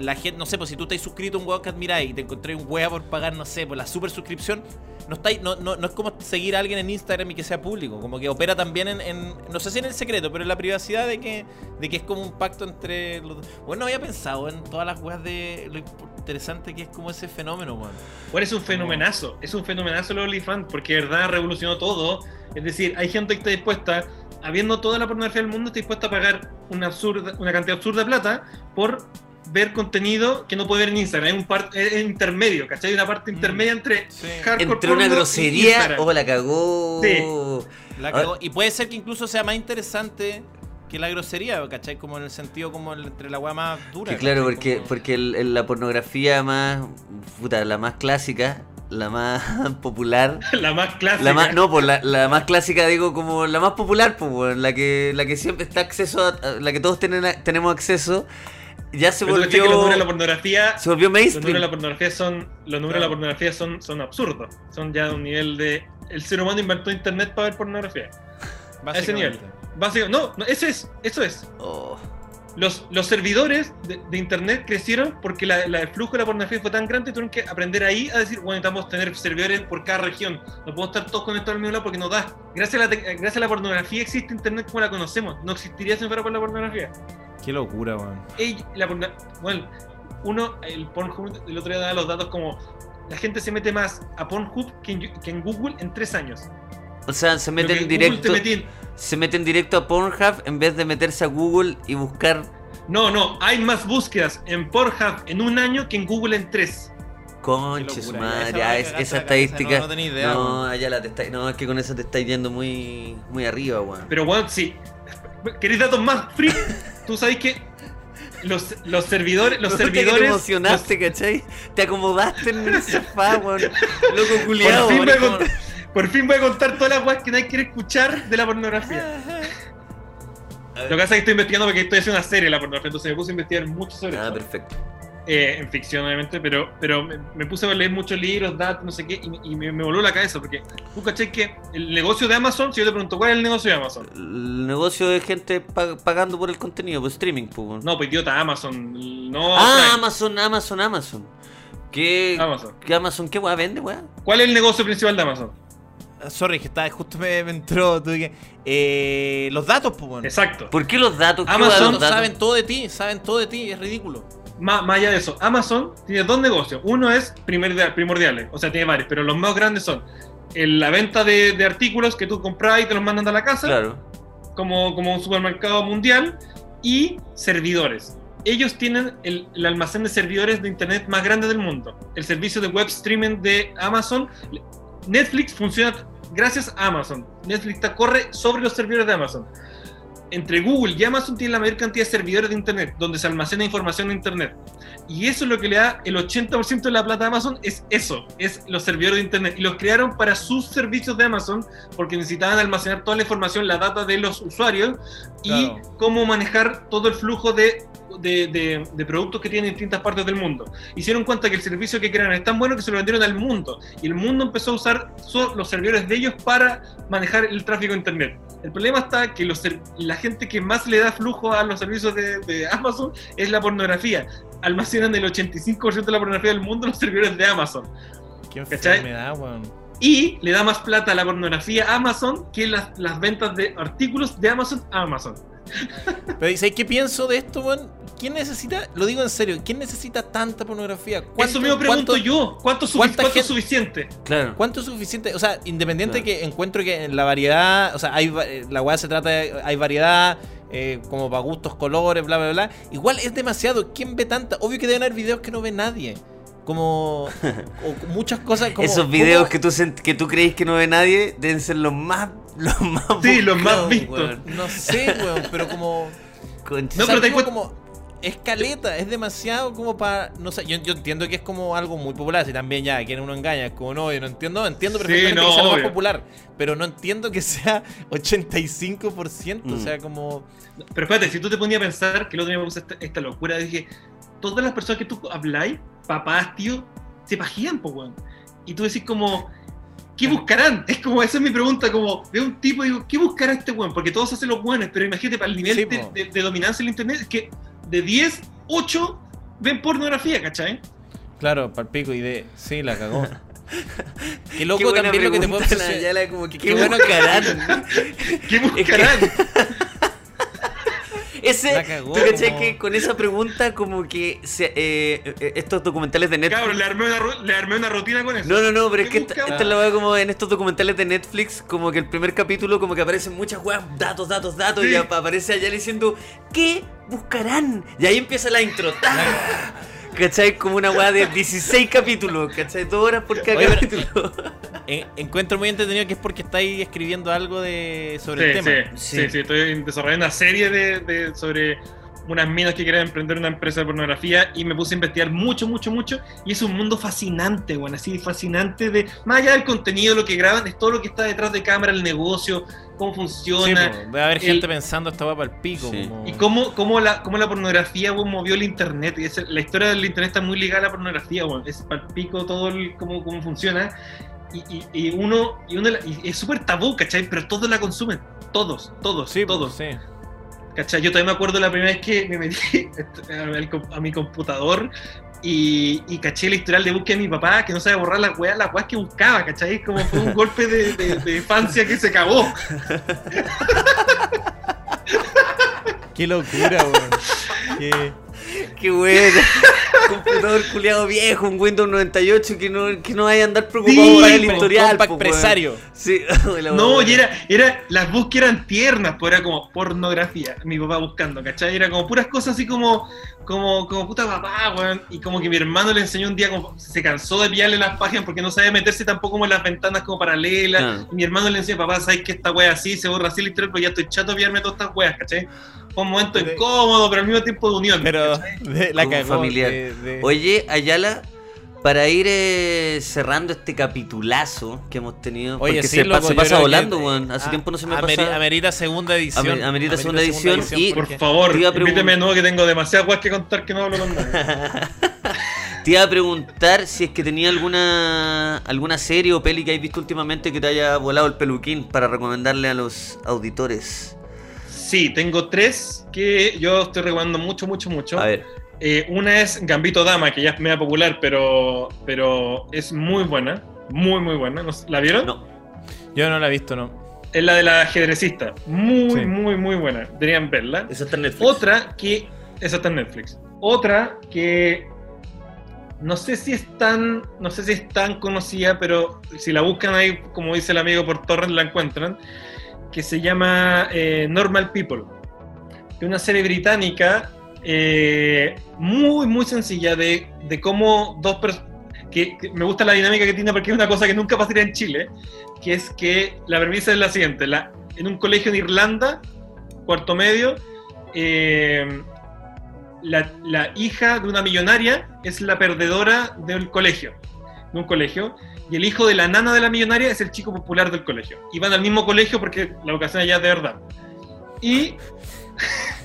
la gente, no sé, pues si tú estás suscrito a un weón que admiráis y te encontré un weá por pagar, no sé, por la super suscripción, no, estáis, no, no, no es como seguir a alguien en Instagram y que sea público, como que opera también en, no sé si en el secreto, pero en la privacidad de que, de que es como un pacto entre los. Bueno, no había pensado en todas las weas de lo interesante que es como ese fenómeno, weón. Bueno, es un fenomenazo, es un fenomenazo los OnlyFans, porque de verdad revolucionó todo. Es decir, hay gente que está dispuesta, habiendo toda la pornografía del mundo, está dispuesta a pagar una, absurda, una cantidad absurda de plata por ver contenido que no puede ver en Instagram. Hay un par, es es intermedio, ¿cachai? Hay una parte Mm. intermedia entre Sí. hardcore Entre una grosería, Instagram. oh, la cagó. Sí. La Ah. cagó. Y puede ser que incluso sea más interesante que la grosería, ¿cachai? Como en el sentido como el- entre la wea más dura. Que claro, ¿cachai? porque, Como- porque el- el- la pornografía más, puta, la más clásica, la más (laughs) popular, (laughs) La más clásica. la más, no, pues la, la más clásica digo como la más popular, pues, la que, la que siempre está acceso, a, a- la que todos tienen, tenemos acceso, ya se Pero cachai que los volvió, números de la pornografía se volvió los números de mainstream. la pornografía son los números de la pornografía son, son absurdos son ya de un nivel de el ser humano inventó internet para ver pornografía a ese nivel Básicamente. no, no ese es eso es Oh. los, los servidores de, de internet crecieron porque la, la- el flujo de la pornografía fue tan grande y tuvieron que aprender ahí a decir, bueno, necesitamos tener servidores por cada región. No podemos estar todos conectados al mismo lado porque no da. Gracias a la, gracias a la pornografía existe internet como la conocemos. No existiría si no fuera por la pornografía. Qué locura, weón. La bueno, uno, el Pornhub, el otro día daba los datos como la gente se mete más a Pornhub que en, que en Google en tres años. O sea, se meten directo, metí se meten directo a Pornhub en vez de meterse a Google y buscar No, no, hay más búsquedas en Pornhub en un año que en Google en tres. Conche su madre, esa ah, es- cabeza, estadística. no- no tenía idea, No, weón. allá la te está- no, es que con eso te estáis yendo muy, muy arriba, weón. Pero bueno, sí. ¿Queréis datos más free? (laughs) Tú sabes que los, los servidores, los servidores. Te emocionaste, ¿cachai? Te acomodaste en el sofá, weón. Loco los- culiado, por, fin voy a contar, por fin voy a contar todas las weas que nadie quiere escuchar de la pornografía. Lo que pasa es que estoy investigando porque estoy haciendo una serie de la pornografía, entonces me puse a investigar mucho sobre Ah, eso. perfecto. Eh, en ficción, obviamente, pero, pero me, me puse a leer muchos libros, datos, no sé qué, y, y me, me voló la cabeza porque tú caché que el negocio de Amazon, si yo te pregunto cuál es el negocio de Amazon, El negocio de gente pa- pagando por el contenido, por streaming, pues, weón. no, pues idiota, Amazon, no. ah, Prime, Amazon, Amazon, Amazon. ¿Qué, Amazon. ¿Qué Amazon? ¿Qué weá vende, weá? ¿Cuál es el negocio principal de Amazon? Sorry, que estaba, justo me, me entró. tuve que- eh, los datos, pues, weón. Exacto. ¿Por qué los datos? ¿Qué Amazon los datos? saben todo de ti, saben todo de ti, es ridículo. Má- Más, allá de eso, Amazon tiene dos negocios. Uno es primordial- primordiales, o sea, tiene varios, pero los más grandes son el- la venta de, de artículos que tú compras y te los mandan a la casa, Claro. como, como un supermercado mundial, y servidores. Ellos tienen el, el almacén de servidores de Internet más grande del mundo. El servicio de web streaming de Amazon. Netflix funciona gracias a Amazon. Netflix corre sobre los servidores de Amazon. Entre Google y Amazon tiene la mayor cantidad de servidores de Internet, donde se almacena información de Internet. Y eso es lo que le da el 80% de la plata a Amazon, es eso, es los servidores de Internet. Y los crearon para sus servicios de Amazon, porque necesitaban almacenar toda la información, la data de los usuarios, y cómo manejar todo el flujo de, de, de- de productos que tienen en distintas partes del mundo. Hicieron cuenta que el servicio que crearon es tan bueno que se lo vendieron al mundo. Y el mundo empezó a usar los servidores de ellos para manejar el tráfico de Internet. El problema está que los la gente que más le da flujo a los servicios de, de Amazon es la pornografía. Almacenan el 85% de la pornografía del mundo en los servidores de Amazon. Qué enfermedad, weón. Y le da más plata a la pornografía a Amazon que las, las ventas de artículos de Amazon a Amazon. Pero ¿sabes qué pienso de esto, weón? ¿Quién necesita, lo digo en serio, ¿quién necesita tanta pornografía? ¿Cuánto- Eso mismo pregunto cuánto- yo. ¿Cuánto, sufi- cuánta cuánto gente- es suficiente? Claro. ¿Cuánto es suficiente? O sea, independiente Claro. que encuentro que en la variedad, o sea, hay, eh, la weá se trata de, hay variedad, eh, como para gustos, colores, bla, bla, bla. Igual es demasiado. ¿Quién ve tanta? Obvio que deben haber videos que no ve nadie. Como, (laughs) o muchas cosas como... Esos videos ¿cómo- que tú, que tú crees que no ve nadie deben ser los más. (laughs) Los más Sí, los más vistos. weón. No sé, weón, pero como... (laughs) Concha. No, o pero te digo encuent- como escaleta, es demasiado como para, no sé, yo, yo entiendo que es como algo muy popular, si también ya, quien uno engaña, es como no, yo no entiendo, entiendo Sí, perfectamente no, que sea lo más popular, pero no entiendo que sea 85%, o Mm. sea, como... Pero espérate, si tú te ponías a pensar que el otro día me puse esta, esta locura, dije, todas las personas que tú habláis, papás, tíos, se pajían, po, weón. Y tú decís como, ¿qué buscarán? Es como, esa es mi pregunta, como, veo un tipo y digo, ¿qué buscará este weón? Porque todos hacen los buenos, pero imagínate, para el nivel Sí, de, de- de dominancia del internet, es que de 10, 8 ven pornografía, ¿cachai? Claro, palpico y de... Sí, la cagó. (laughs) Qué loco también lo que te puedo Nayala, como que qué qué bueno buscarán. (laughs) ¿Qué buscarán? Ese, La cagó, ¿tú cachai como- que con esa pregunta como que se- eh, eh, estos documentales de Netflix... Cabrón, le armé, una, ru- le armé una rutina con eso. No, no, no, pero es ¿Qué que esta, es la weá como en estos documentales de Netflix, como que el primer capítulo como que aparecen muchas weas, datos, datos, datos, Sí. y ap- aparece allá diciendo, ¿qué buscarán? Y ahí empieza la intro. (laughs) ¿Cachai? Como una weá de 16 capítulos, ¿cachai? Dos horas por cada Oye, capítulo. En- encuentro muy entretenido que es porque estáis escribiendo algo de sobre el Sí, tema. sí, Sí. sí, sí, estoy desarrollando una serie de, de- sobre unas minas que quieren emprender una empresa de pornografía y me puse a investigar mucho, mucho, mucho y es un mundo fascinante, bueno, así fascinante de, más allá del contenido, lo que graban, es todo lo que está detrás de cámara, el negocio, cómo Sí, funciona po, debe haber el- gente pensando esta va para el pico. Sí. como- y cómo, cómo, la, cómo la pornografía movió el internet. Y es- la historia del internet está muy ligada a la pornografía, bueno, es palpico todo el, cómo, cómo funciona. Y, y- y uno, y uno y es súper tabú, ¿cachai? Pero todos la consumen, todos, todos, Sí, todos. sí. ¿Cachai? Yo todavía me acuerdo la primera vez que me metí (laughs) a mi computador y, y caché el historial de búsqueda de mi papá, que no sabe borrar las weas, las weas que buscaba, ¿cachai? Como fue un golpe de, de, de infancia que se cagó. (laughs) Qué locura, weón. Qué- Qué bueno. (laughs) Computador culiado viejo, un Windows 98 que no, que no vaya a andar preocupado Sí, por el historial. compa po, weón. empresario. Sí, (laughs) No, y era, era, las búsquedas eran tiernas, pues era como pornografía, mi papá buscando, ¿cachai? Era como puras cosas así como, como, como puta papá, weón. Y como que mi hermano le enseñó un día, como se cansó de pillarle las páginas porque no sabía meterse tampoco como en las ventanas como paralelas. Claro. Y mi hermano le enseñó, papá, ¿sabes que esta wea así se borra así literal? Pero ya estoy chato de pillarme todas estas weas, ¿cachai? Fue un momento Pero- incómodo, pero al mismo tiempo de unión. Pero ¿cachai? de- la cagó. familiar. de- de- Oye, Ayala, para ir eh, cerrando este capitulazo que hemos tenido, Oye, porque sí, se, loco, pasa creo que- volando, weón. Hace ah, tiempo no se me ameri- pasa. Amerita segunda edición. Amer- amerita segunda edición y- Por favor, te iba a pregun- invíteme de nuevo que tengo demasiadas weas que contar que no hablo con nadie. (laughs) Te iba a preguntar si es que tenía alguna alguna serie o peli que hayas visto últimamente que te haya volado el peluquín para recomendarle a los auditores. Sí, tengo tres que yo estoy recomendando mucho, mucho, mucho. A ver, Eh, una es Gambito Dama, que ya es media popular, pero, pero es muy buena. Muy, muy buena. ¿No- ¿La vieron? no. Yo no la he visto, no. Es la de la ajedrecista. Muy, Sí. muy, muy buena. Deberían verla. Esa está en Netflix. Otra que. Esa está en Netflix. Otra que. No sé si es tan. No sé si es tan conocida, pero si la buscan ahí, como dice el amigo por Torrent, la encuentran. Que se llama eh, Normal People. Es una serie británica eh, muy, muy sencilla de, de cómo dos personas. Que, me gusta la dinámica que tiene porque es una cosa que nunca pasaría en Chile, que es que la premisa es la siguiente, la, en un colegio en Irlanda, cuarto medio, eh, la, la hija de una millonaria es la perdedora del colegio, de un colegio, y el hijo de la nana de la millonaria es el chico popular del colegio. Y van al mismo colegio porque la vocación allá es de verdad. Y (laughs)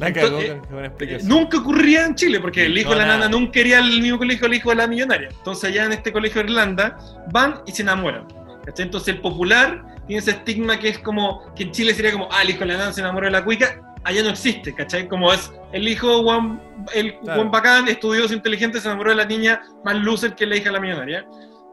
La cagó, Entonces, eh, explicación. nunca ocurría en Chile, porque el hijo No, de la nada. nana nunca quería el mismo colegio el hijo de la millonaria. Entonces allá en este colegio de Irlanda van y se enamoran. ¿cachai? Entonces el popular tiene ese estigma que es como, que en Chile sería como, ah, el hijo de la nana se enamoró de la cuica. Allá no existe, ¿cachai? Como es el hijo Juan, el Claro. Juan bacán, estudioso, inteligente, se enamoró de la niña más loser que la hija de la millonaria.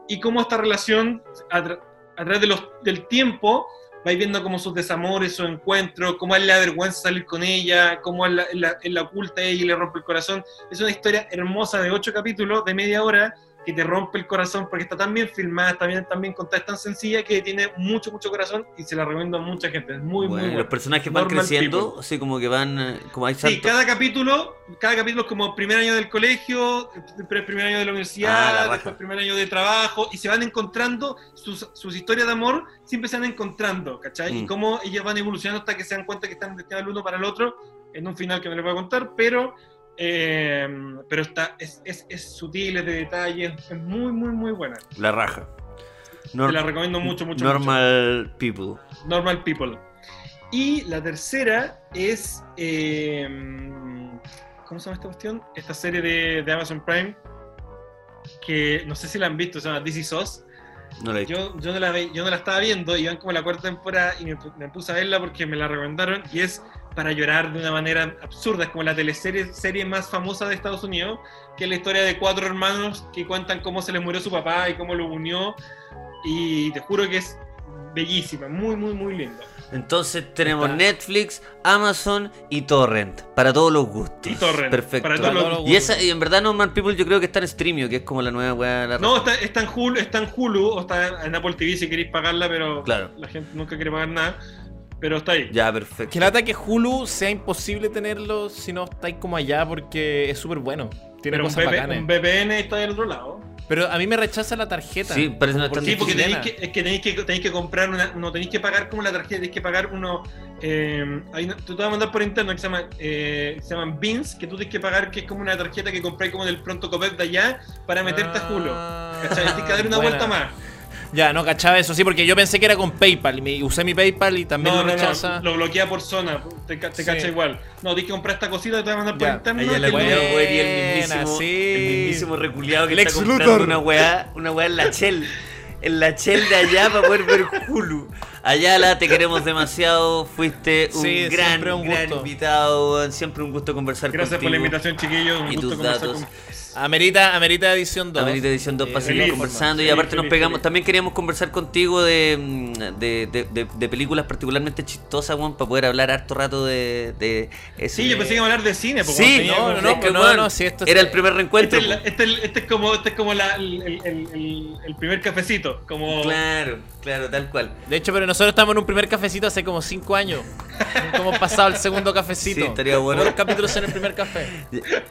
Y cómo esta relación, a, tra- a través de los, del tiempo, vais viendo como sus desamores, sus encuentros, cómo a él le da vergüenza salir con ella, cómo él la, la- la oculta ella y le rompe el corazón. Es una historia hermosa de ocho capítulos, de media hora, que te rompe el corazón porque está tan bien filmada, está bien, tan bien contada, es tan sencilla que tiene mucho, mucho corazón y se la recomiendo a mucha gente. Es muy, Bueno, muy los buena. personajes van Normal creciendo, así como que van, eh, como hay Sí, saltos. cada capítulo, cada capítulo es como primer año del colegio, primer año de la Ah, universidad, la raja. después primer año de trabajo, y se van encontrando, sus, sus historias de amor siempre se van encontrando, ¿cachai? Mm. Y cómo ellas van evolucionando hasta que se dan cuenta que están destinadas el uno para el otro, en un final que no les voy a contar, pero, eh, pero está, es, es, es sutil, es de detalles, es muy, muy, muy buena. La raja. Te la recomiendo mucho, mucho, mucho. Normal People. Normal People. Y la tercera es. eh, ¿Cómo se llama esta cuestión? Esta serie de, de Amazon Prime. Que no sé si la han visto, se llama Is Us. No la he visto. Yo, yo, no la, yo no la estaba viendo, iban como la cuarta temporada y me, me puse a verla porque me la recomendaron. Y es para llorar de una manera absurda. Es como la teleserie serie más famosa de Estados Unidos, que es la historia de cuatro hermanos que cuentan cómo se les murió su papá y cómo lo unió. Y te juro que es bellísima, muy, muy, muy linda. Entonces tenemos Está. Netflix, Amazon y Torrent. Para todos los gustos. Y Torrent, Perfecto. para todos los gustos. y, esa, y en verdad Normal People yo creo que está en Streamio, que es como la nueva weá. la No, está, está en Hulu, está en Hulu o está en Apple TV si queréis pagarla, pero Claro. la gente nunca quiere pagar nada. Pero está ahí. Ya, perfecto. Que lata que Hulu sea imposible tenerlo si no estáis como allá porque es súper bueno. Tiene pero un, cosas VP bacanas. un VPN está del otro lado. Pero a mí me rechaza la tarjeta. Sí, parece una Como Sí, porque tenéis que, es que tenéis que, tenéis que comprar una, no tenéis que pagar como la tarjeta, tenéis que pagar uno. Eh, hay una- tú te vas a mandar por internet que se, llama, eh, se llaman Beans, que tú tienes que pagar, que es como una tarjeta que compráis como del pronto copet de allá para meterte a Hulu. Ah, ¿Cachai? Tienes que dar una buena. vuelta más. Ya, no cachaba eso, sí, porque yo pensé que era con PayPal. Y me, usé mi PayPal y también No, lo no, rechaza. no, lo bloquea por zona, te, te Sí. cacha igual. No, tienes que comprar esta cosita, te vas a mandar por internet. Ahí la buena, no- güey, y el mismísimo, sí. el mismísimo reculeado que Lex está comprando Luthor. una weá, una weá en la Shell. En la Shell de allá para poder ver Hulu. Ayala, te queremos demasiado. Fuiste un Sí, gran, un gran invitado. weón. Siempre un gusto conversar Gracias por contigo. la invitación, chiquillos. Un Y gusto tus conversar datos. con Amerita, amerita edición 2. Amerita Edición 2 para Eh, seguir feliz, conversando y feliz, aparte nos pegamos. feliz. También queríamos conversar contigo de, de, de- de- de películas particularmente chistosas, weón, para poder hablar harto rato de, de ese- Sí, yo pensé que iba a hablar de cine. porque Sí, no, no, no, es que, no, weón, no, si esto es- era el primer reencuentro. Este, es la- po. este es- este es como, este es como la- el, el- el- el- el primer cafecito. Como... Claro, claro, tal cual. De hecho, pero nosotros estamos en un primer cafecito hace como 5 años. Nunca hemos pasado el segundo cafecito. Sí, estaría bueno. Los capítulos en el primer café.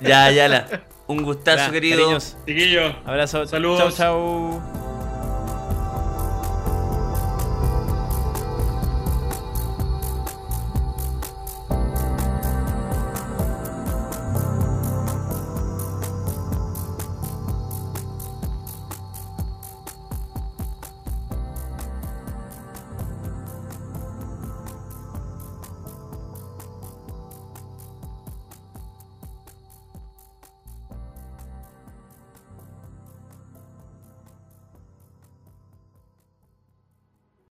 Ya, ya, la. Un gustazo, Ya, querido. cariños. Chiquillos. Abrazo. Saludos. Chau, chau.